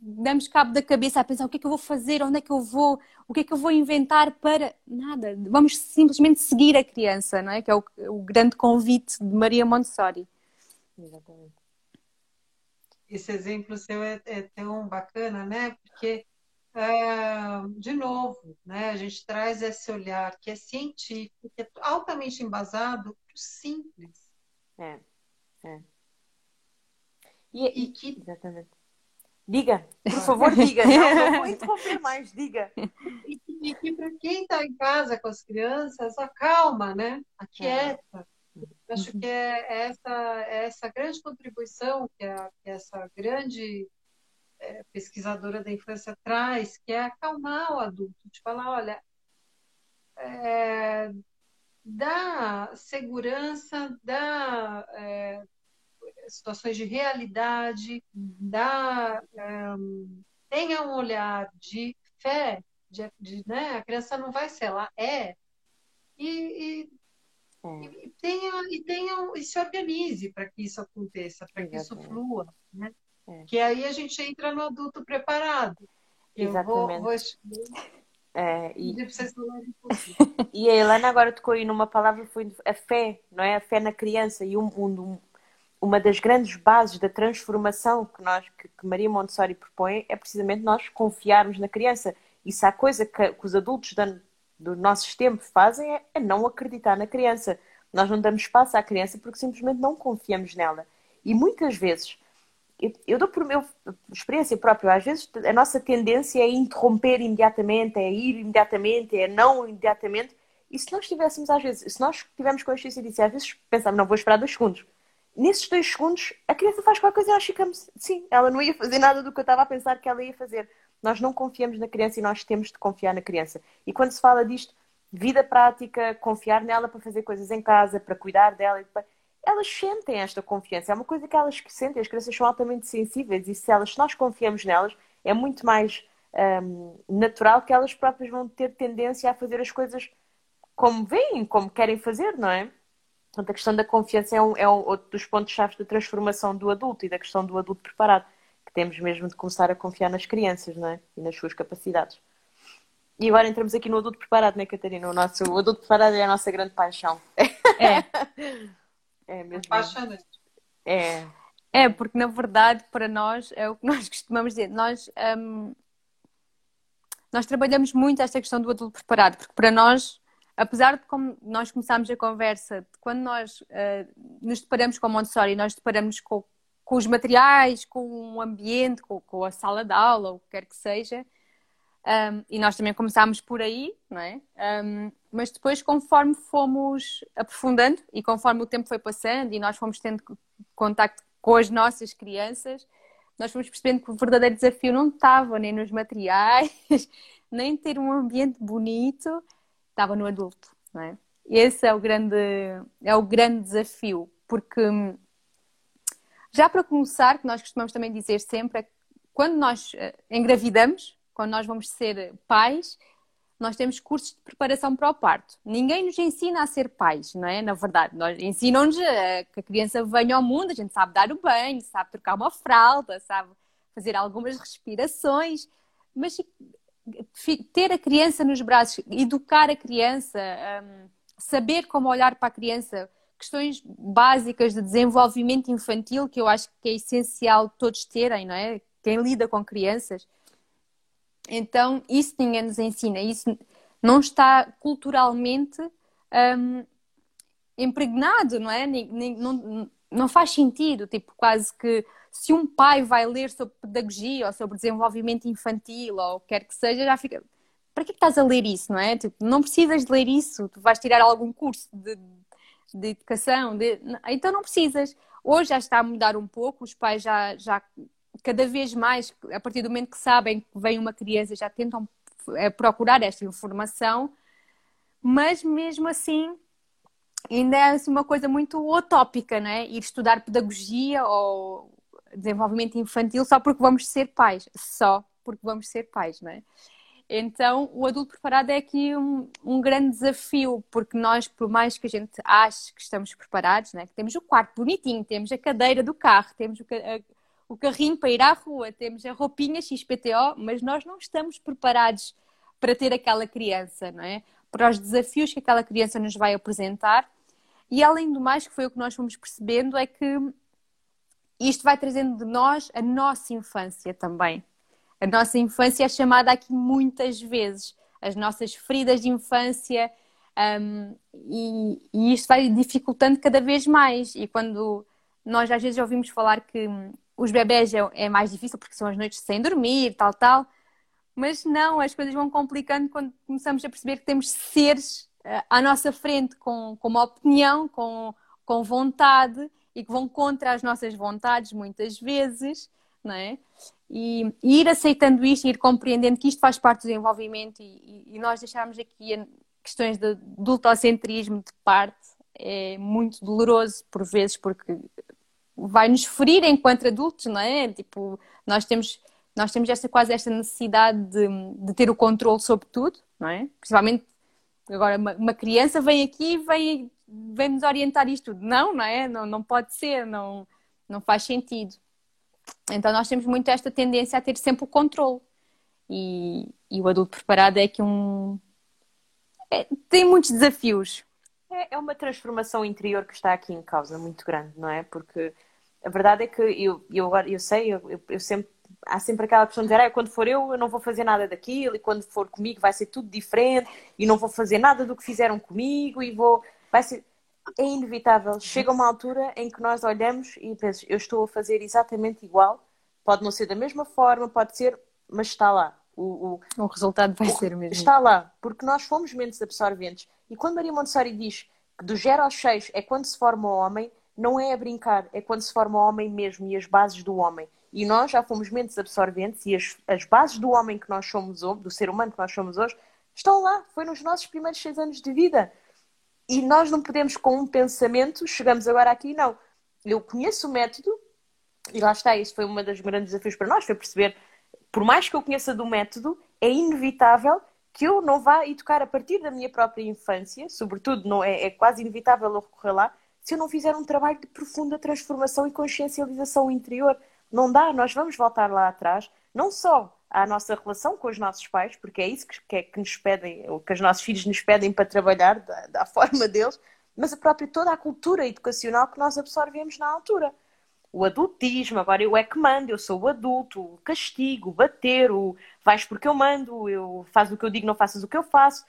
damos cabo da cabeça a pensar o que é que eu vou fazer, onde é que eu vou, o que é que eu vou inventar para nada. Vamos simplesmente seguir a criança, não é? Que é o, o grande convite de Maria Montessori. Exatamente. Esse exemplo seu é, é tão bacana, né? Porque, é, de novo, né? A gente traz esse olhar que é científico, que é altamente embasado, simples. É, é. E, e que Exatamente Diga, por favor, diga. Não, não vou interromper mais, diga. E, e para quem está em casa com as crianças, acalma, né? Aquieta. É. Acho que é essa, é essa grande contribuição que, a, que essa grande é, pesquisadora da infância traz, que é acalmar o adulto, de falar, olha, é, dá segurança, dá é, situações de realidade, da, um, tenha um olhar de fé, de, de, né? a criança não vai ser, ela é, e, e, é. e tenha, e, tenha, e se organize para que isso aconteça, para que isso flua. Né? É. Que aí a gente entra no adulto preparado. Eu Exatamente. Vou, vou... É, e... e a Helena agora tocou aí numa palavra foi a fé, não é? A fé na criança e um, um, uma das grandes bases da transformação que, nós, que, que, Maria Montessori propõe é precisamente nós confiarmos na criança. E se há coisa que, que os adultos da, do nosso tempo fazem é, é, não acreditar na criança. Nós não damos espaço à criança porque simplesmente não confiamos nela. E muitas vezes, eu, eu dou por minha experiência própria, às vezes a nossa tendência é interromper imediatamente, é ir imediatamente, é não imediatamente. E se nós tivéssemos, às vezes, se nós tivermos consciência disso, às vezes pensamos, não vou esperar dois segundos nesses dois segundos, a criança faz qualquer coisa e nós ficamos, sim, ela não ia fazer nada do que eu estava a pensar que ela ia fazer. Nós não confiamos na criança e nós temos de confiar na criança. E quando se fala disto, vida prática, confiar nela para fazer coisas em casa, para cuidar dela. Elas sentem esta confiança, é uma coisa que elas sentem, as crianças são altamente sensíveis e se, elas, se nós confiamos nelas, é muito mais um, natural que elas próprias vão ter tendência a fazer as coisas como veem, como querem fazer, não é? Portanto, a questão da confiança é, um, é um, outro dos pontos-chave da transformação do adulto e da questão do adulto preparado, que temos mesmo de começar a confiar nas crianças, não é? E nas suas capacidades. E agora entramos aqui no adulto preparado, não é, Catarina? O, nosso, o adulto preparado é a nossa grande paixão. É. é mesmo. Apaixonante. É. É, porque na verdade, para nós, é o que nós costumamos dizer. Nós, um, nós trabalhamos muito esta questão do adulto preparado, porque para nós apesar de como nós começámos a conversa, quando nós uh, nos deparamos com Montessori, nós deparamos com, com os materiais, com o ambiente, com, com, a sala de aula, o que quer que seja, um, e nós também começámos por aí, não é? Um, mas depois, conforme fomos aprofundando e conforme o tempo foi passando e nós fomos tendo contacto com as nossas crianças, nós fomos percebendo que o verdadeiro desafio não estava nem nos materiais, nem ter um ambiente bonito, estava no adulto, não é? Esse é o grande, é o grande desafio, porque já para começar, que nós costumamos também dizer sempre, é que quando nós eh, engravidamos, quando nós vamos ser pais, nós temos cursos de preparação para o parto. Ninguém nos ensina a ser pais, não é? Na verdade, nós ensinam-nos que a criança venha ao mundo, a gente sabe dar o banho, sabe trocar uma fralda, sabe fazer algumas respirações, mas ter a criança nos braços, educar a criança, um, saber como olhar para a criança, questões básicas de desenvolvimento infantil que eu acho que é essencial todos terem, não é? Quem lida com crianças. Então, isso ninguém nos ensina, isso não está culturalmente um, impregnado, não é? Não, não faz sentido, tipo, quase que se um pai vai ler sobre pedagogia ou sobre desenvolvimento infantil ou quer que seja, já fica. Para que, estás a ler isso, não é? Tipo, não precisas de ler isso, tu vais tirar algum curso de, de educação, de... então não precisas. Hoje já está a mudar um pouco, os pais já, já cada vez mais, a partir do momento que sabem que vem uma criança, já tentam eh, procurar esta informação, mas mesmo assim ainda é assim, uma coisa muito utópica, né? Ir estudar pedagogia ou desenvolvimento infantil só porque vamos ser pais, só porque vamos ser pais, não é? Então, o adulto preparado é aqui um, um, grande desafio, porque nós, por mais que a gente ache que estamos preparados, né? que temos o quarto bonitinho, temos a cadeira do carro, temos o, a, o carrinho para ir à rua, temos a roupinha XPTO, mas nós não estamos preparados para ter aquela criança, não é? Para os desafios que aquela criança nos vai apresentar. E além do mais, que foi o que nós fomos percebendo, é que isto vai trazendo de nós a nossa infância também. A nossa infância é chamada aqui muitas vezes, as nossas feridas de infância, um, e, e, isto vai dificultando cada vez mais. E quando nós às vezes ouvimos falar que hum, os bebés é, é, mais difícil porque são as noites sem dormir, tal, tal, mas não, as coisas vão complicando quando começamos a perceber que temos seres uh, à nossa frente com, com uma opinião, com, com vontade e que vão contra as nossas vontades muitas vezes, não é? E, e ir aceitando isto, ir compreendendo que isto faz parte do desenvolvimento e, e nós deixarmos aqui questões de adultocentrismo de parte é muito doloroso por vezes porque vai nos ferir enquanto adultos, não é? Tipo, nós temos nós temos esta quase esta necessidade de, de ter o controle sobre tudo, não é? Principalmente agora uma, uma criança vem aqui e vem vem nos orientar isto tudo. Não, não é? Não, não pode ser, não, não faz sentido. Então nós temos muito esta tendência a ter sempre o controle. E, e o adulto preparado é que um. É, tem muitos desafios. É, é uma transformação interior que está aqui em causa muito grande, não é? Porque a verdade é que eu, eu agora eu sei, eu, eu sempre há sempre aquela questão de dizer, ah, quando for eu, eu não vou fazer nada daquilo, e quando for comigo vai ser tudo diferente, e não vou fazer nada do que fizeram comigo, e vou vai ser. É inevitável. Chega uma altura em que nós olhamos e pensamos, eu estou a fazer exatamente igual. Pode não ser da mesma forma, pode ser, mas está lá. O, o, o resultado vai o, ser o mesmo. Está lá, porque nós fomos mentes absorventes. E quando Maria Montessori diz que do 0 aos 6 é quando se forma o homem, não é a brincar, é quando se forma o homem mesmo e as bases do homem. E nós já fomos mentes absorventes e as, as bases do homem que nós somos, do ser humano que nós somos hoje, Estão lá, foi nos nossos primeiros seis anos de vida. E nós não podemos, com um pensamento, chegamos agora aqui, não. Eu conheço o método, e lá está, isso foi um dos grandes desafios para nós, foi perceber, por mais que eu conheça do método, é inevitável que eu não vá educar a partir da minha própria infância, sobretudo não é, é quase inevitável eu recorrer lá, se eu não fizer um trabalho de profunda transformação e consciencialização interior. Não dá, nós vamos voltar lá atrás, não só à nossa relação com os nossos pais, porque é isso que, que, é, que nos pedem, ou que os nossos filhos nos pedem para trabalhar da, da forma deles, mas a própria toda a cultura educacional que nós absorvemos na altura. O adultismo, agora eu é que mando, eu sou o adulto, o castigo, o bater, o vais porque eu mando, eu faz o que eu digo, não faças o que eu faço.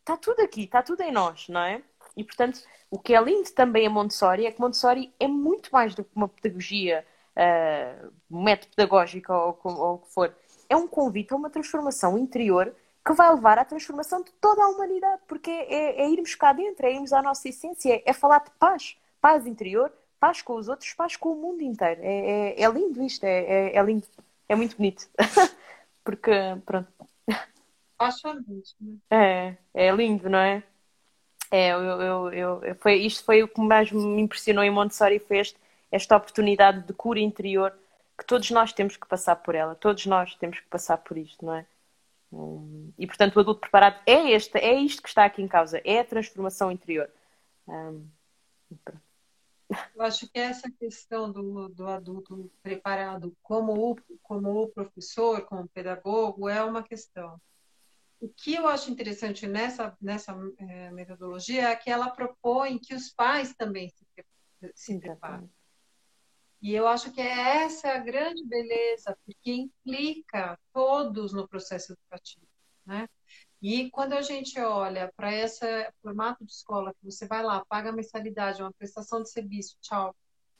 Está tudo aqui, está tudo em nós, não é? E portanto, o que é lindo também a Montessori é que Montessori é muito mais do que uma pedagogia, uh, um método pedagógico ou, ou o que for é um convite a uma transformação interior que vai levar à transformação de toda a humanidade, porque é, é, é irmos cá dentro, é irmos à nossa essência, é, é, falar de paz, paz interior, paz com os outros, paz com o mundo inteiro. É, é, é lindo isto, é, é, lindo, é muito bonito. porque, pronto. Apaixonante. É, é lindo, não é? É, eu, eu, eu, foi, isto foi o que mais me impressionou em Montessori, foi este, esta oportunidade de cura interior que todos nós temos que passar por ela, todos nós temos que passar por isto, não é? Hum, e portanto o adulto preparado é este, é isto que está aqui em causa, é a transformação interior. Um, eu acho que essa questão do, do adulto preparado como o, como o professor, como pedagogo, é uma questão. O que eu acho interessante nessa, nessa é, metodologia é que ela propõe que os pais também se, se preparem. E eu acho que essa é a grande beleza, porque implica todos no processo educativo, né? E quando a gente olha para esse formato de escola, que você vai lá, paga mensalidade, uma prestação de serviço, tchau,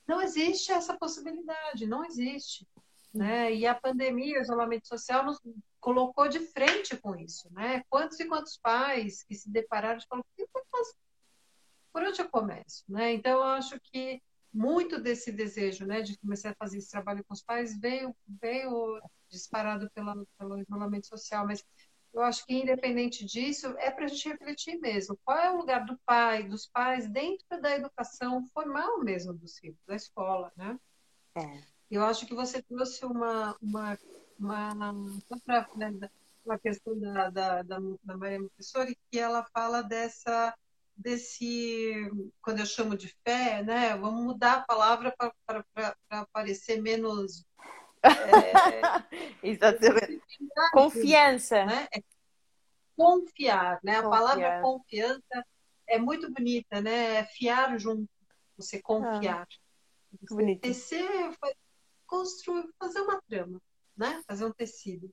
não existe essa possibilidade, não existe. Né? E a pandemia, o isolamento social nos colocou de frente com isso, né? Quantos e quantos pais que se depararam e falaram, por onde eu começo, né? Então, eu acho que muito desse desejo, né, de começar a fazer esse trabalho com os pais veio, veio disparado pela, pelo isolamento social, mas eu acho que independente disso, é para a gente refletir mesmo. Qual é o lugar do pai, dos pais, dentro da educação formal mesmo dos filhos, da escola, né? É. Eu acho que você trouxe uma, uma, uma, né, uma questão da, da, da, da Maria Montessori, que ela fala dessa desse, quando eu chamo de fé, né? Vamos mudar a palavra para parecer menos. É, Exatamente. Confiança. Né? É confiar, né? Confiar. A palavra confiança é muito bonita, né? É fiar junto, você confiar. Ah, você bonito. tecer, construir, fazer uma trama, né? Fazer um tecido.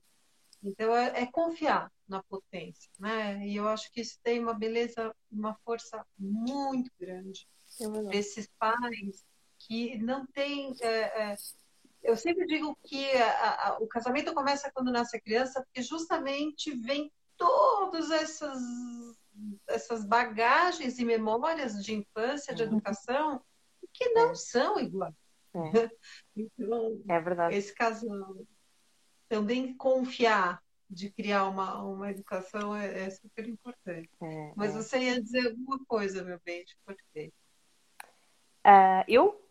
Então é, é, confiar na potência, né? E eu acho que isso tem uma beleza, uma força muito grande é esses pais que não têm. É, é, eu sempre digo que a, a, o casamento começa quando nasce a criança, porque justamente vem todas essas essas bagagens e memórias de infância, de uhum. educação, que não é. são iguais. É. Então, é verdade. Esse casal também confiar de criar uma, uma educação é, é super importante. É, Mas é. você ia dizer alguma coisa, meu bem, te cortei. Uh, eu?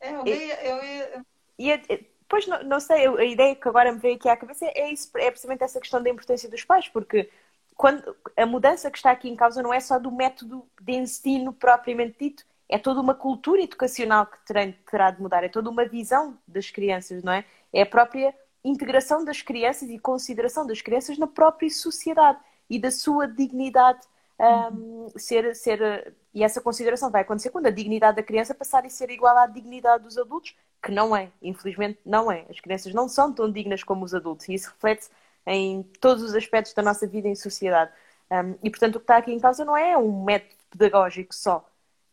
É, eu, ia, eu ia... ia pois não, não, sei, a ideia que agora me veio aqui à cabeça é, isso, é precisamente essa questão da importância dos pais, porque quando a mudança que está aqui em causa não é só do método de ensino propriamente dito, é toda uma cultura educacional que terá de mudar, é toda uma visão das crianças, não é? É a própria integração das crianças e consideração das crianças na própria sociedade e da sua dignidade um, ser, ser e essa consideração vai acontecer quando a dignidade da criança passar a ser igual à dignidade dos adultos, que não é, infelizmente não é. As crianças não são tão dignas como os adultos e isso reflete em todos os aspectos da nossa vida em sociedade. Um, e portanto o que está aqui em causa não é um método pedagógico só,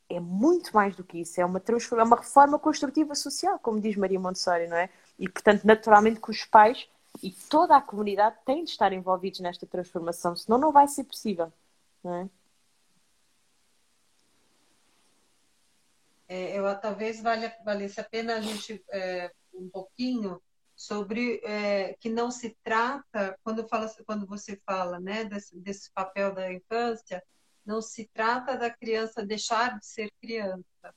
é muito mais do que isso, é uma, é uma reforma construtiva social, como diz Maria Montessori, não é? E, portanto, naturalmente que os pais e toda a comunidade têm de estar envolvidos nesta transformação, senão não vai ser possível. Não é? É, eu, talvez valha, valesse a pena a gente é, um pouquinho sobre é, que não se trata, quando, fala, quando você fala né, desse, desse papel da infância, não se trata da criança deixar de ser criança.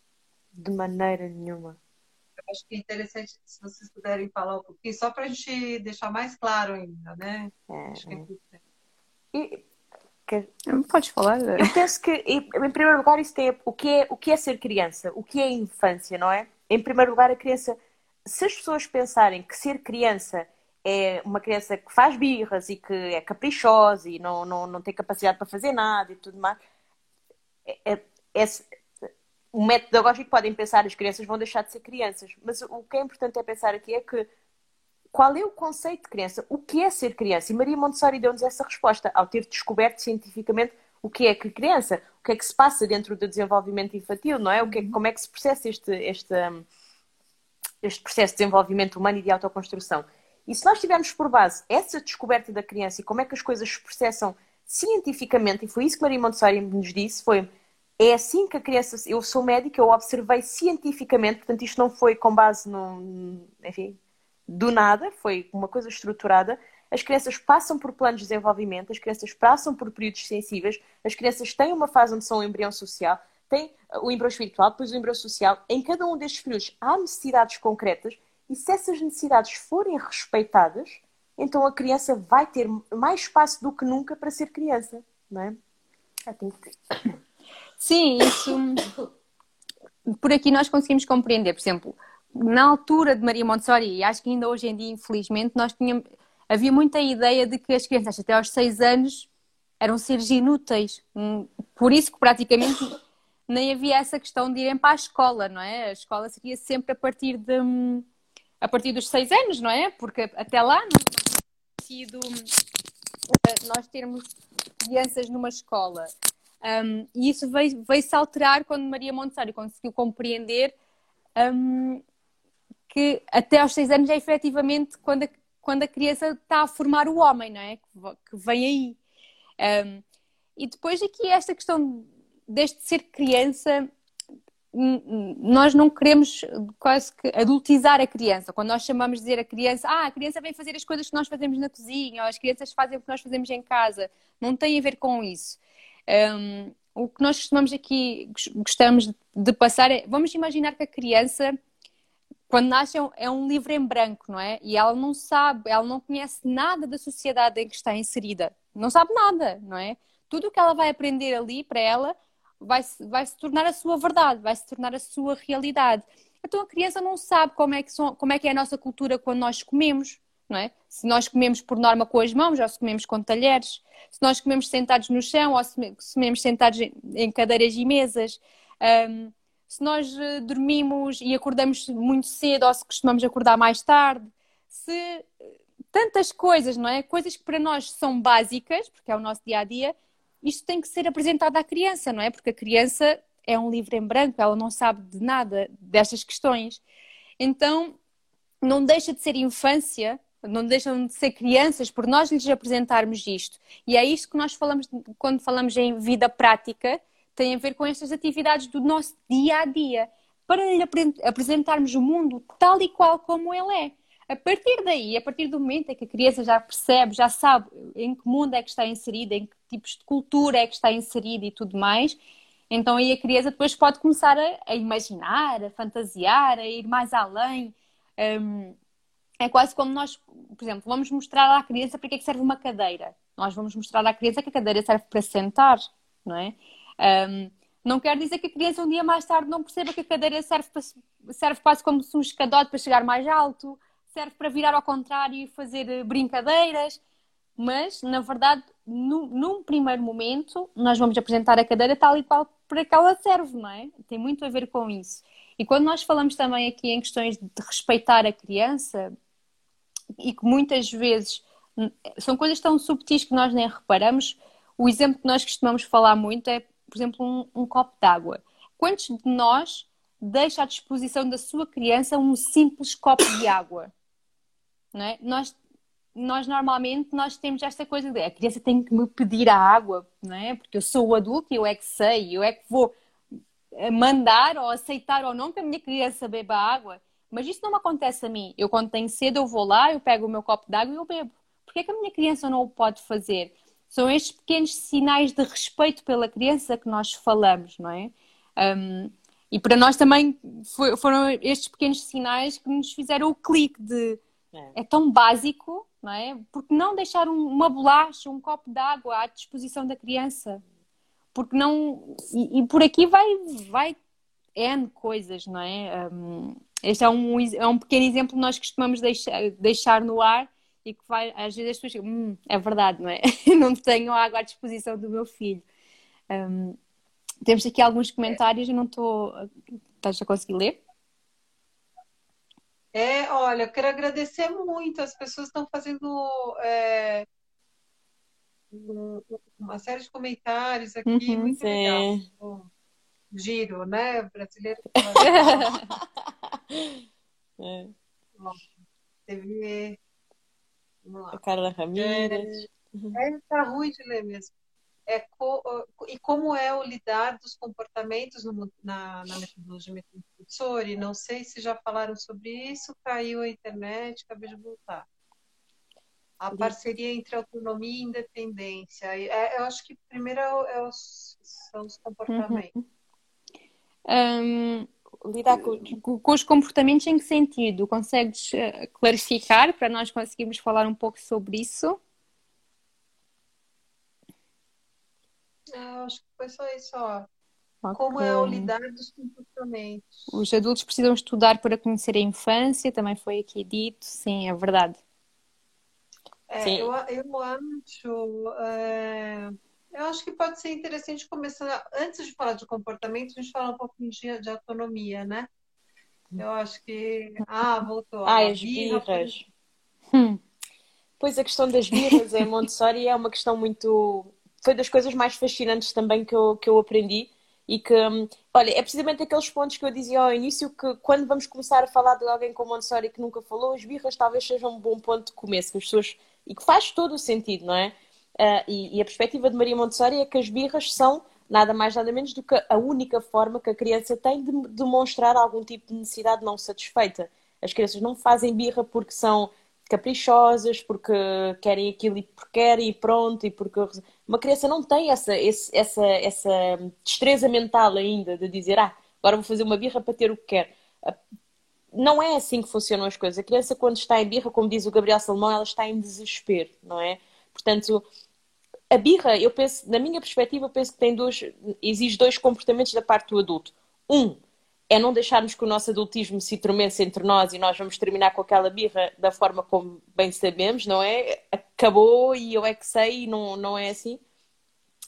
De maneira nenhuma. Acho que é interessante se vocês puderem falar um pouquinho, só para a gente deixar mais claro ainda, né? É, acho que é, é. importante. E, que... Pode falar. Eu penso que, em primeiro lugar, isso tem o que, é, o que é ser criança, o que é infância, não é? Em primeiro lugar, a criança. Se as pessoas pensarem que ser criança é uma criança que faz birras e que é caprichosa e não, não, não tem capacidade para fazer nada e tudo mais, é, é, é, o método pedagógico podem pensar as crianças vão deixar de ser crianças, mas o que é importante é pensar aqui é que qual é o conceito de criança? O que é ser criança? E Maria Montessori deu-nos essa resposta ao ter descoberto cientificamente o que é que criança, o que é que se passa dentro do desenvolvimento infantil, não é? O que é, como é que se processa este, este, este processo de desenvolvimento humano e de autoconstrução. E se nós tivermos por base essa descoberta da criança e como é que as coisas se processam cientificamente, e foi isso que Maria Montessori nos disse, foi é assim que a criança, eu sou médica, eu observei cientificamente, portanto isto não foi com base no, enfim, do nada, foi uma coisa estruturada. As crianças passam por planos de desenvolvimento, as crianças passam por períodos sensíveis, as crianças têm uma fase onde são um embrião social, têm o embrião espiritual, depois o embrião social. Em cada um destes períodos há necessidades concretas e se essas necessidades forem respeitadas, então a criança vai ter mais espaço do que nunca para ser criança, não é? Ah, Sim, isso. Por aqui nós conseguimos compreender, por exemplo, na altura de Maria Montessori, e acho que ainda hoje em dia, infelizmente, nós tínhamos, havia muita ideia de que as crianças até aos seis anos eram seres inúteis. Hum, por isso que praticamente nem havia essa questão de irem para a escola, não é? A escola seria sempre a partir de hum, a partir dos seis anos, não é? Porque até lá não tinha sido hum, nós termos crianças numa escola. Um, e isso veio-se veio alterar quando Maria Montessori conseguiu compreender um, que até aos seis anos é efetivamente quando a, quando a criança está a formar o homem, não é? Que, vem aí. Um, e depois aqui esta questão deste ser criança, nós não queremos quase que adultizar a criança. Quando nós chamamos de dizer a criança, ah, a criança vem fazer as coisas que nós fazemos na cozinha, ou as crianças fazem o que nós fazemos em casa. Não tem a ver com isso. Um, o que nós costumamos aqui, gostamos de passar é, vamos imaginar que a criança quando nasce é um livro em branco, não é? E ela não sabe, ela não conhece nada da sociedade em que está inserida. Não sabe nada, não é? Tudo o que ela vai aprender ali para ela vai se, vai se tornar a sua verdade, vai se tornar a sua realidade. Então a criança não sabe como é que, são, como é, que é a nossa cultura quando nós comemos, não é? Se nós comemos por norma com as mãos ou se comemos com talheres, se nós comemos sentados no chão ou se comemos sentados em cadeiras e mesas. Um, se nós eh, dormimos e acordamos muito cedo ou se costumamos acordar mais tarde, se eh, tantas coisas, não é? Coisas que para nós são básicas, porque é o nosso dia a dia, isto tem que ser apresentado à criança, não é? Porque a criança é um livro em branco, ela não sabe de nada destas questões. Então, não deixa de ser infância, não deixam de ser crianças por nós lhes apresentarmos isto. E é isto que nós falamos quando falamos em vida prática, tem a ver com estas atividades do nosso dia a dia, para lhe apresentarmos o mundo tal e qual como ele é. A partir daí, a partir do momento em que a criança já percebe, já sabe em que mundo é que está inserida, em que tipos de cultura é que está inserida e tudo mais, então aí a criança depois pode começar a, a imaginar, a fantasiar, a ir mais além. Um, é quase como nós, por exemplo, vamos mostrar à criança para que é que serve uma cadeira. Nós vamos mostrar à criança que a cadeira serve para sentar, não é? Um, não quer dizer que a criança um dia mais tarde não perceba que a cadeira serve, para, serve quase como um escadote para chegar mais alto, serve para virar ao contrário e fazer eh, brincadeiras, mas na verdade, no, num primeiro momento, nós vamos apresentar a cadeira tal e qual para que ela serve, não é? Tem muito a ver com isso. E quando nós falamos também aqui em questões de respeitar a criança, e que muitas vezes são coisas tão subtis que nós nem reparamos, o exemplo que nós costumamos falar muito é por exemplo, um, um copo d'água. Quantos de nós deixa à disposição da sua criança um simples copo de água? Não é? Nós, nós normalmente nós temos esta coisa de a criança tem que me pedir a água, não é? Porque eu sou o adulto e eu é que sei, eu é que vou eh, mandar ou aceitar ou não que a minha criança beba água. Mas isso não acontece a mim. Eu, quando tenho sede, eu vou lá, eu pego o meu copo d'água e eu bebo. Por que é que a minha criança não o pode fazer? São estes pequenos sinais de respeito pela criança que nós falamos, não é? Um, e para nós também foi, foram estes pequenos sinais que nos fizeram o clique de é, é tão básico, não é? Porque não deixar um, uma bolacha, um copo d'água à disposição da criança? Porque não. E, e, por aqui vai, vai N coisas, não é? Um, este é um, é um pequeno exemplo que nós costumamos deixar, deixar no ar e que vai, às vezes as pessoas dizem, hum, é verdade, não é? não tenho água à disposição do meu filho. Um, temos aqui alguns comentários, eu não estou. Estás a conseguir ler? É, olha, eu quero agradecer muito. As pessoas estão fazendo é, uma série de comentários aqui, uhum, muito sim. legal. Giro, né? Brasileiro. é. teve. Vamos lá. A Carla Ramirez. É, é, tá ruim de ler mesmo é co, e como é o lidar dos comportamentos no, na, na metodologia Montessori. Não sei se já falaram sobre isso, caiu a internet, acabei de voltar. A parceria entre autonomia e independência. É, eu acho que primeiro é, é os, são os comportamentos. Uhum. Um, lidar com, com, os comportamentos em que sentido? Consegues eh, clarificar para nós conseguirmos falar um pouco sobre isso? acho que foi só isso, ó. Okay. Como é o lidar dos comportamentos. Os adultos precisam estudar para conhecer a infância, também foi aqui dito, sim, é verdade. É, sim. Eu, eu acho. É, eu acho que pode ser interessante começar, antes de falar de comportamento, a gente falar um pouquinho de, de autonomia, né? Eu acho que. Ah, voltou. Ah, as birras. Hum. Pois a questão das birras em Montessori é uma questão muito foi das coisas mais fascinantes também que eu, que eu aprendi e que, hum, olha, é precisamente aqueles pontos que eu dizia ao início que quando vamos começar a falar de alguém como Montessori que nunca falou, as birras talvez sejam um bom ponto de começo, que as pessoas, e que faz todo o sentido, não é? Uh, e, e, a perspectiva de Maria Montessori é que as birras são nada mais nada menos do que a única forma que a criança tem de demonstrar algum tipo de necessidade não satisfeita. As crianças não fazem birra porque são caprichosas, porque querem aquilo e porque querem e pronto, e porque uma criança não tem essa, essa, essa destreza mental ainda de dizer, ah, agora vou fazer uma birra para ter o que quer. Não é assim que funcionam as coisas. A criança, quando está em birra, como diz o Gabriel Salomão, ela está em desespero, não é? Portanto, a birra, eu penso, na minha perspectiva, eu penso que tem dois, exige dois comportamentos da parte do adulto. Um, é não deixarmos que o nosso adultismo se tormence entre nós e nós vamos terminar com aquela birra da forma como bem sabemos, não é? Acabou e eu é que sei e não, não é assim.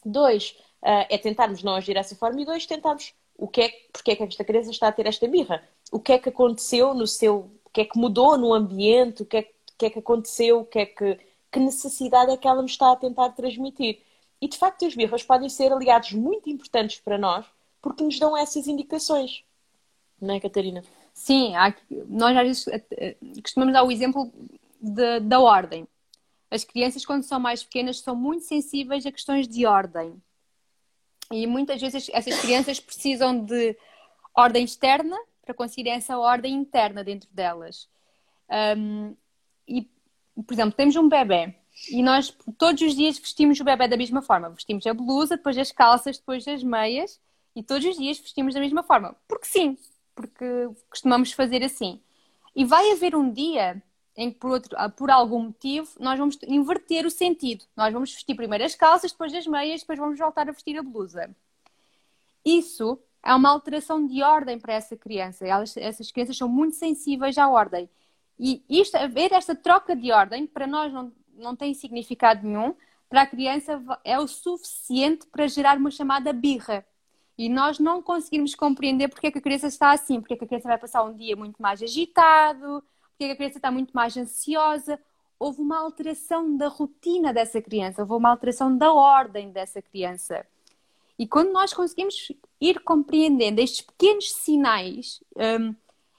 Dois, uh, é tentarmos não agir dessa forma. E dois, tentarmos o que é, porque é que esta criança está a ter esta birra. O que é que aconteceu no seu... O que é que mudou no ambiente? O que é, o que, é que aconteceu? O que é que... Que necessidade é que ela me está a tentar transmitir? E, de facto, as birras podem ser aliados muito importantes para nós porque nos dão essas indicações não é, Catarina? Sim, há, nós às vezes eh, eh, costumamos dar o exemplo de, da ordem. As crianças, quando são mais pequenas, são muito sensíveis a questões de ordem. E muitas vezes essas crianças precisam de ordem externa para conseguir essa ordem interna dentro delas. Um, e, por exemplo, temos um bebê e nós todos os dias vestimos o bebê da mesma forma. Vestimos a blusa, depois as calças, depois as meias e todos os dias vestimos da mesma forma. Porque sim, porque costumamos fazer assim. E vai haver um dia em que, por, outro, por algum motivo, nós vamos inverter o sentido. Nós vamos vestir primeiro as calças, depois as meias, depois vamos voltar a vestir a blusa. Isso é uma alteração de ordem para essa criança. Elas, essas crianças são muito sensíveis à ordem. E isto, ver esta troca de ordem, para nós não, não tem significado nenhum, para a criança é o suficiente para gerar uma chamada birra. E nós não conseguirmos compreender porque é que a criança está assim, porque é que a criança vai passar um dia muito mais agitado, porque é que a criança está muito mais ansiosa. Houve uma alteração da rotina dessa criança, houve uma alteração da ordem dessa criança. E quando nós conseguimos ir compreendendo estes pequenos sinais, um,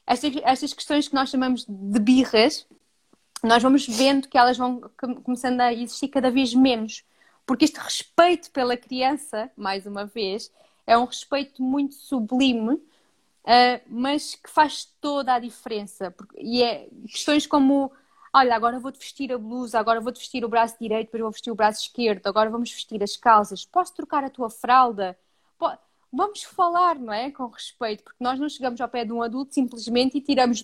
estas, estas questões que nós chamamos de birras, nós vamos vendo que elas vão começando a existir cada vez menos. Porque este respeito pela criança, mais uma vez, é um respeito muito sublime uh, mas que faz toda a diferença. E é questões como olha, agora vou-te vestir a blusa, agora vou-te vestir o braço direito, depois vou vestir o braço esquerdo, agora vamos vestir as calças, posso trocar a tua fralda? Vamos falar, não é? Com respeito, porque nós não chegamos ao pé de um adulto simplesmente e tiramos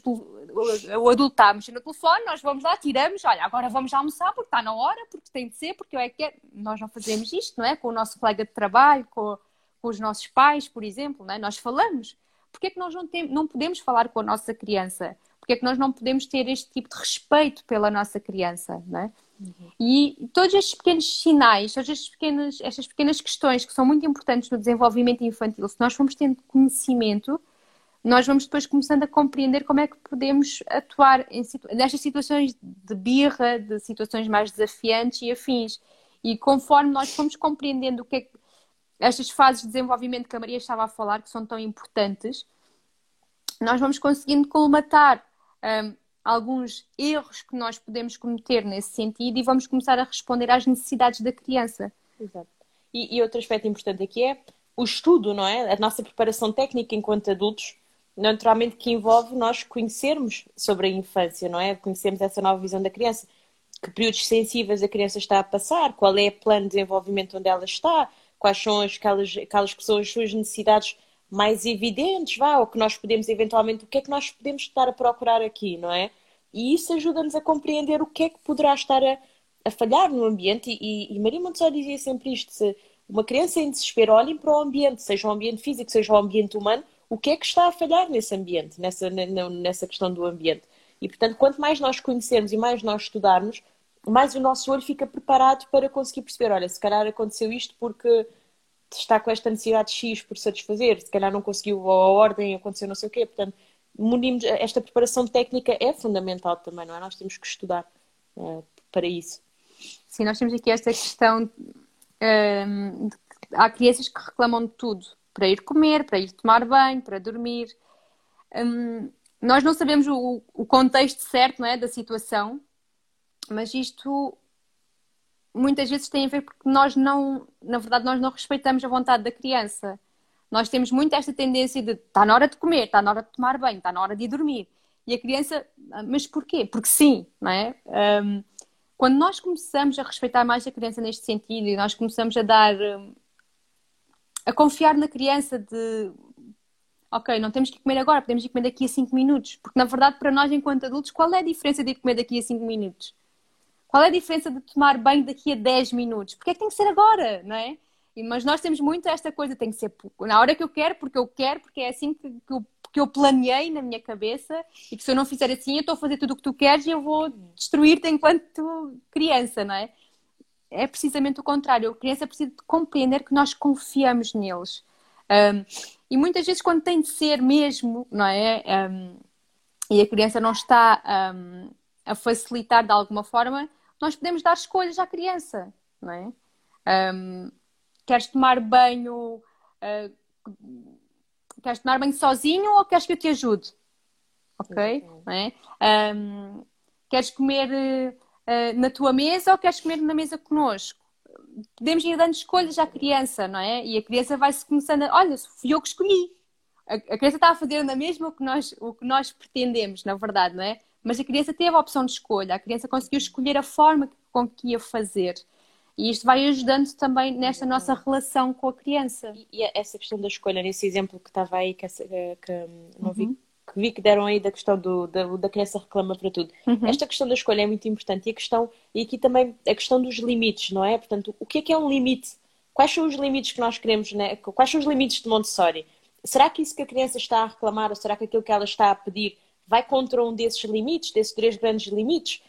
o adulto está a mexer no telefone, nós vamos lá, tiramos, olha, agora vamos almoçar porque está na hora, porque tem de ser, porque eu é que é. Nós não fazemos isto, não é? Com o nosso colega de trabalho, com, com os nossos pais, por exemplo, não é? Nós falamos. Porquê é que nós não, tem, não podemos falar com a nossa criança? Porque é que nós não podemos ter este tipo de respeito pela nossa criança, não é? Uhum. E todos estes pequenos sinais, todas estas pequenas, estas pequenas questões que são muito importantes no desenvolvimento infantil, se nós formos tendo conhecimento, nós vamos depois começando a compreender como é que podemos atuar em situ... nestas situações de birra, de situações mais desafiantes e afins. E conforme nós fomos compreendendo o que é que estas fases de desenvolvimento que a Maria estava a falar, que são tão importantes, nós vamos conseguindo colmatar um, alguns erros que nós podemos cometer nesse sentido e vamos começar a responder às necessidades da criança. Exato. E, e outro aspecto importante aqui é o estudo, não é? A nossa preparação técnica enquanto adultos, naturalmente que envolve nós conhecermos sobre a infância, não é? Conhecermos essa nova visão da criança. Que períodos sensíveis a criança está a passar, qual é o plano de desenvolvimento onde ela está, quais são aquelas, aquelas que são as suas necessidades mais evidentes, vá, ou que nós podemos eventualmente, o que é que nós podemos estar a procurar aqui, não é? E isso ajuda-nos a compreender o que é que poderá estar a, a falhar no ambiente. E, e Maria Montessori dizia sempre isto: se uma criança em desespero, olhem para o ambiente, seja o ambiente físico, seja o ambiente humano, o que é que está a falhar nesse ambiente, nessa, nessa questão do ambiente. E, portanto, quanto mais nós conhecermos e mais nós estudarmos, mais o nosso olho fica preparado para conseguir perceber: olha, se calhar aconteceu isto porque está com esta necessidade X por satisfazer, se calhar não conseguiu a ordem, aconteceu não sei o quê. Portanto, munimos, esta preparação técnica é fundamental também, não é? Nós temos que estudar uh, para isso. Sim, nós temos aqui esta questão. Um, de, há crianças que reclamam de tudo, para ir comer, para ir tomar banho, para dormir. Um, nós não sabemos o, o contexto certo não é, da situação, mas isto muitas vezes tem a ver porque nós não, na verdade, nós não respeitamos a vontade da criança. Nós temos muito esta tendência de está na hora de comer, está na hora de tomar banho, está na hora de ir dormir. E a criança, ah, mas porquê? Porque sim, não é? Um, quando nós começamos a respeitar mais a criança neste sentido e nós começamos a dar, a confiar na criança de ok, não temos que comer agora, podemos ir comer daqui a 5 minutos. Porque na verdade, para nós enquanto adultos, qual é a diferença de ir comer daqui a 5 minutos? Qual é a diferença de tomar banho daqui a 10 minutos? Porque é que tem que ser agora, não é? Mas nós temos muito esta coisa, tem que ser na hora que eu quero, porque eu quero, porque é assim que, que, eu, que eu planeei na minha cabeça e que se eu não fizer assim, eu estou a fazer tudo o que tu queres e eu vou destruir-te enquanto criança, não é? É precisamente o contrário. A criança precisa de compreender que nós confiamos neles. Um, e muitas vezes, quando tem de ser mesmo, não é? Um, e a criança não está um, a facilitar de alguma forma, nós podemos dar escolhas à criança, não é? Um, queres tomar banho, uh, queres tomar banho sozinho ou queres que eu te ajude? Ok? Não é? Um, queres comer uh, na tua mesa ou queres comer na mesa connosco? Podemos ir dando escolhas à criança, não é? E a criança vai-se começando a, olha, fui eu que escolhi. A, a criança está a fazer na mesma o que nós, o que nós pretendemos, na verdade, não é? Mas a criança teve a opção de escolha, a criança conseguiu escolher a forma com que ia fazer. E isto vai ajudando também nesta nossa relação com a criança. E, essa questão da escolha, nesse exemplo que estava aí, que, que não vi, uhum. que vi que deram aí da questão do, da, da criança reclama para tudo. Uhum. Esta questão da escolha é muito importante. E a questão, e aqui também a questão dos limites, não é? Portanto, o que é que é um limite? Quais são os limites que nós queremos, né? Quais são os limites de Montessori? Será que isso que a criança está a reclamar ou será que aquilo que ela está a pedir vai contra um desses limites, desses três grandes limites?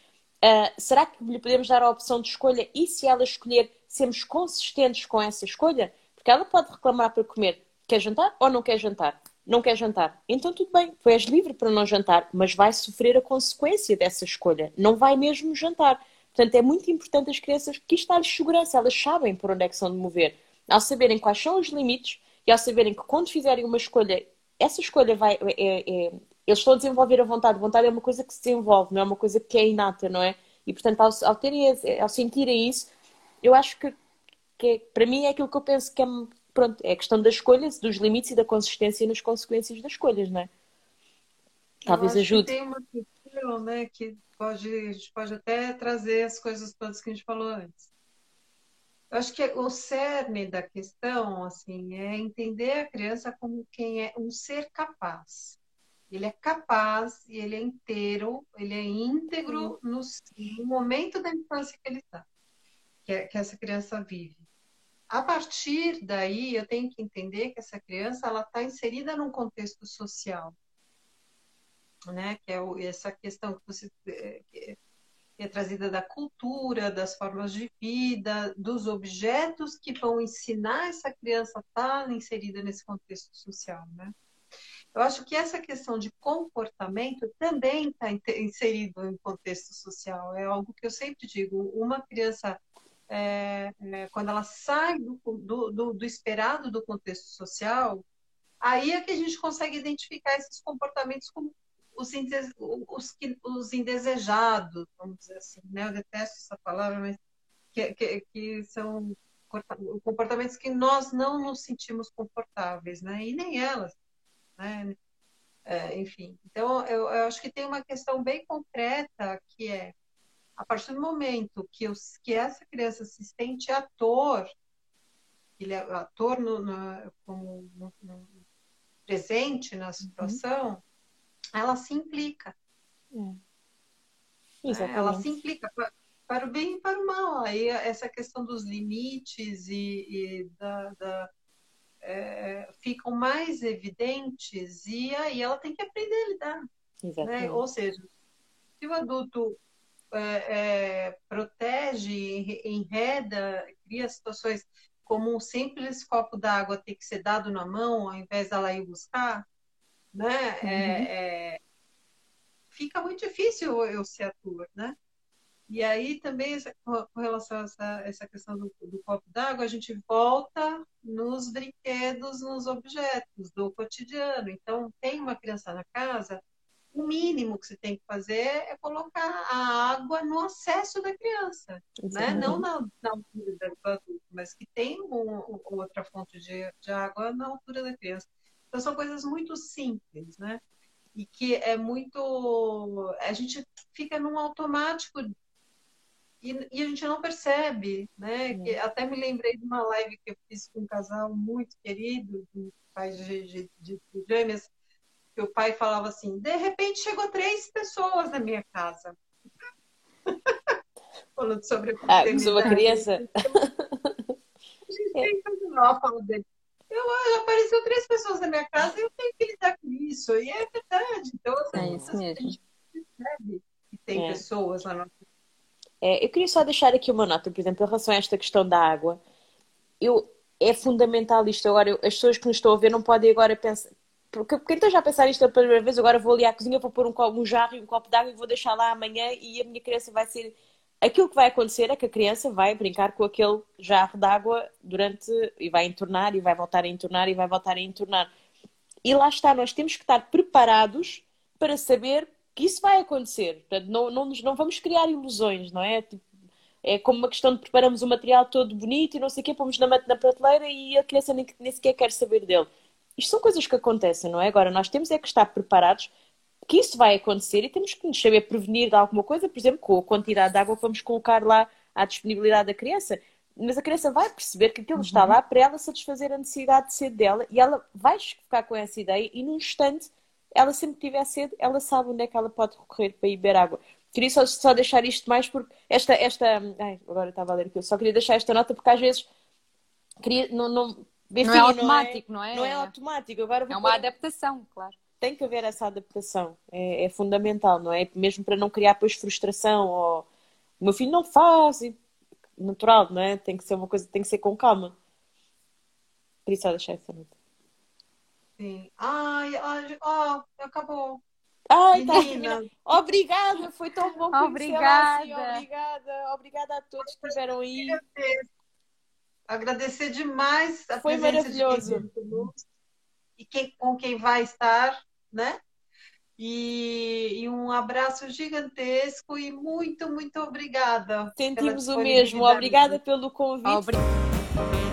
Uh, será que lhe podemos dar a opção de escolha e se ela escolher, sermos consistentes com essa escolha? Porque ela pode reclamar para comer, quer jantar ou não quer jantar? Não quer jantar. Então tudo bem, tu és livre para não jantar, mas vai sofrer a consequência dessa escolha. Não vai mesmo jantar. Portanto, é muito importante as crianças que isto dá-lhes segurança, elas sabem por onde é que são de mover. Ao saberem quais são os limites e ao saberem que quando fizerem uma escolha, essa escolha vai, é, é, eles estão a desenvolver a vontade. Vontade é uma coisa que se desenvolve, não é uma coisa que é inata, não é? E portanto, ao, ao, terem, ao sentirem isso, eu acho que, que é, para mim é aquilo que eu penso que é pronto, é a questão das escolhas, dos limites e da consistência nas consequências das escolhas, não é? Talvez ajude. tem uma questão, né, que pode, a gente pode até trazer as coisas todas que a gente falou antes. Eu acho que o cerne da questão, assim, é entender a criança como quem é um ser capaz. Ele é capaz e ele é inteiro, ele é íntegro no, no momento da infância que ele está, que, que essa criança vive. A partir daí, eu tenho que entender que essa criança ela está inserida num contexto social, né? Que é o, essa questão que você eh, que é trazida da cultura, das formas de vida, dos objetos que vão ensinar essa criança a estar tá inserida nesse contexto social, né? Eu acho que essa questão de comportamento também está inserido em contexto social. É algo que eu sempre digo. Uma criança, é, é, quando ela sai do, do, do, esperado do contexto social, aí é que a gente consegue identificar esses comportamentos como os, os, os indesejados, vamos dizer assim. Né? Eu detesto essa palavra, mas que, que, que são comportamentos que nós não nos sentimos confortáveis, né? E nem elas né? É, enfim, então eu, eu, acho que tem uma questão bem concreta que é a partir do momento que, os, que essa criança se sente ator, ele é ator no, no, como no, no, presente na situação, uhum. ela se implica. É. é ela se implica para, para, o bem e para o mal. Aí essa questão dos limites e, e da, da é, ficam mais evidentes e aí ela tem que aprender a lidar. Né? Ou seja, se o adulto é, é, protege, enreda, cria situações como um simples copo d'água ter que ser dado na mão ao invés dela ir buscar, né? Uhum. É, é, fica muito difícil eu ser ator, né? E aí também, com relação a essa, essa questão do, do copo d'água, a gente volta nos brinquedos, nos objetos do cotidiano. Então, tem uma criança na casa, o mínimo que você tem que fazer é colocar a água no acesso da criança, né? não na, na altura do adulto, mas que tem um, outra fonte de, de água na altura da criança. Então, são coisas muito simples, né? E que é muito. A gente fica num automático e, e, a gente não percebe, né? Que até me lembrei de uma live que eu fiz com um casal muito querido, um pai de, de, de, de gêmeas, que o pai falava assim: de repente chegou três pessoas na minha casa. Falando sobre a ah, uma criança. a gente tem que dele. Eu, ah, apareceu três pessoas na minha casa e eu tenho que lidar com isso. E é verdade. Então, assim, é isso mesmo. a gente percebe que tem é. pessoas na nossa é, eu queria só deixar aqui uma nota, por exemplo, em relação a esta questão da água. Eu, é fundamental isto. Agora, eu, as pessoas que nos estão a ver não podem agora pensar. Porque quem está já a pensar isto a primeira vez, agora vou ali à cozinha, vou pôr um, um jarro e um copo de água e vou deixar lá amanhã e a minha criança vai ser. Aquilo que vai acontecer é que a criança vai brincar com aquele jarro de água durante. e vai entornar e vai voltar a entornar e vai voltar a entornar. E lá está, nós temos que estar preparados para saber que isso vai acontecer. Portanto, não, não, não vamos criar ilusões, não é? Tipo, é como uma questão de preparamos o material todo bonito e não sei o quê, pomos na, na prateleira e a criança nem, nem sequer quer saber dele. Isto são coisas que acontecem, não é? Agora, nós temos é que estar preparados que isso vai acontecer e temos que nos saber prevenir de alguma coisa, por exemplo, com a quantidade de água que vamos colocar lá à disponibilidade da criança. Mas a criança vai perceber que aquilo uhum. está lá para ela satisfazer a necessidade de sede dela e ela vai ficar com essa ideia e num instante ela sempre que tiver sede, ela sabe onde é que ela pode recorrer para ir beber água. Queria só, só deixar isto mais porque esta, esta. Ai, agora estava a ler aquilo, só queria deixar esta nota porque às vezes queria, não, não, enfim, não é automático, não é? Não é, não é automático. Agora é uma pôr... adaptação, claro. Tem que haver essa adaptação, é, é, fundamental, não é? Mesmo para não criar depois frustração ou o meu filho não faz, e... natural, não é? Tem que ser uma coisa, tem que ser com calma. Queria só deixar essa nota. Sim. Ai, ai, ó, acabou. Ai, tá Obrigada, foi tão bom Obrigada. Assim. Obrigada. Obrigada a todos que estiveram aí. Agradecer demais a foi presença maravilhoso. de quem e quem, com quem vai estar, né? E, e, um abraço gigantesco e muito, muito obrigada. Sentimos o mesmo. Obrigada pelo convite. Obrigada.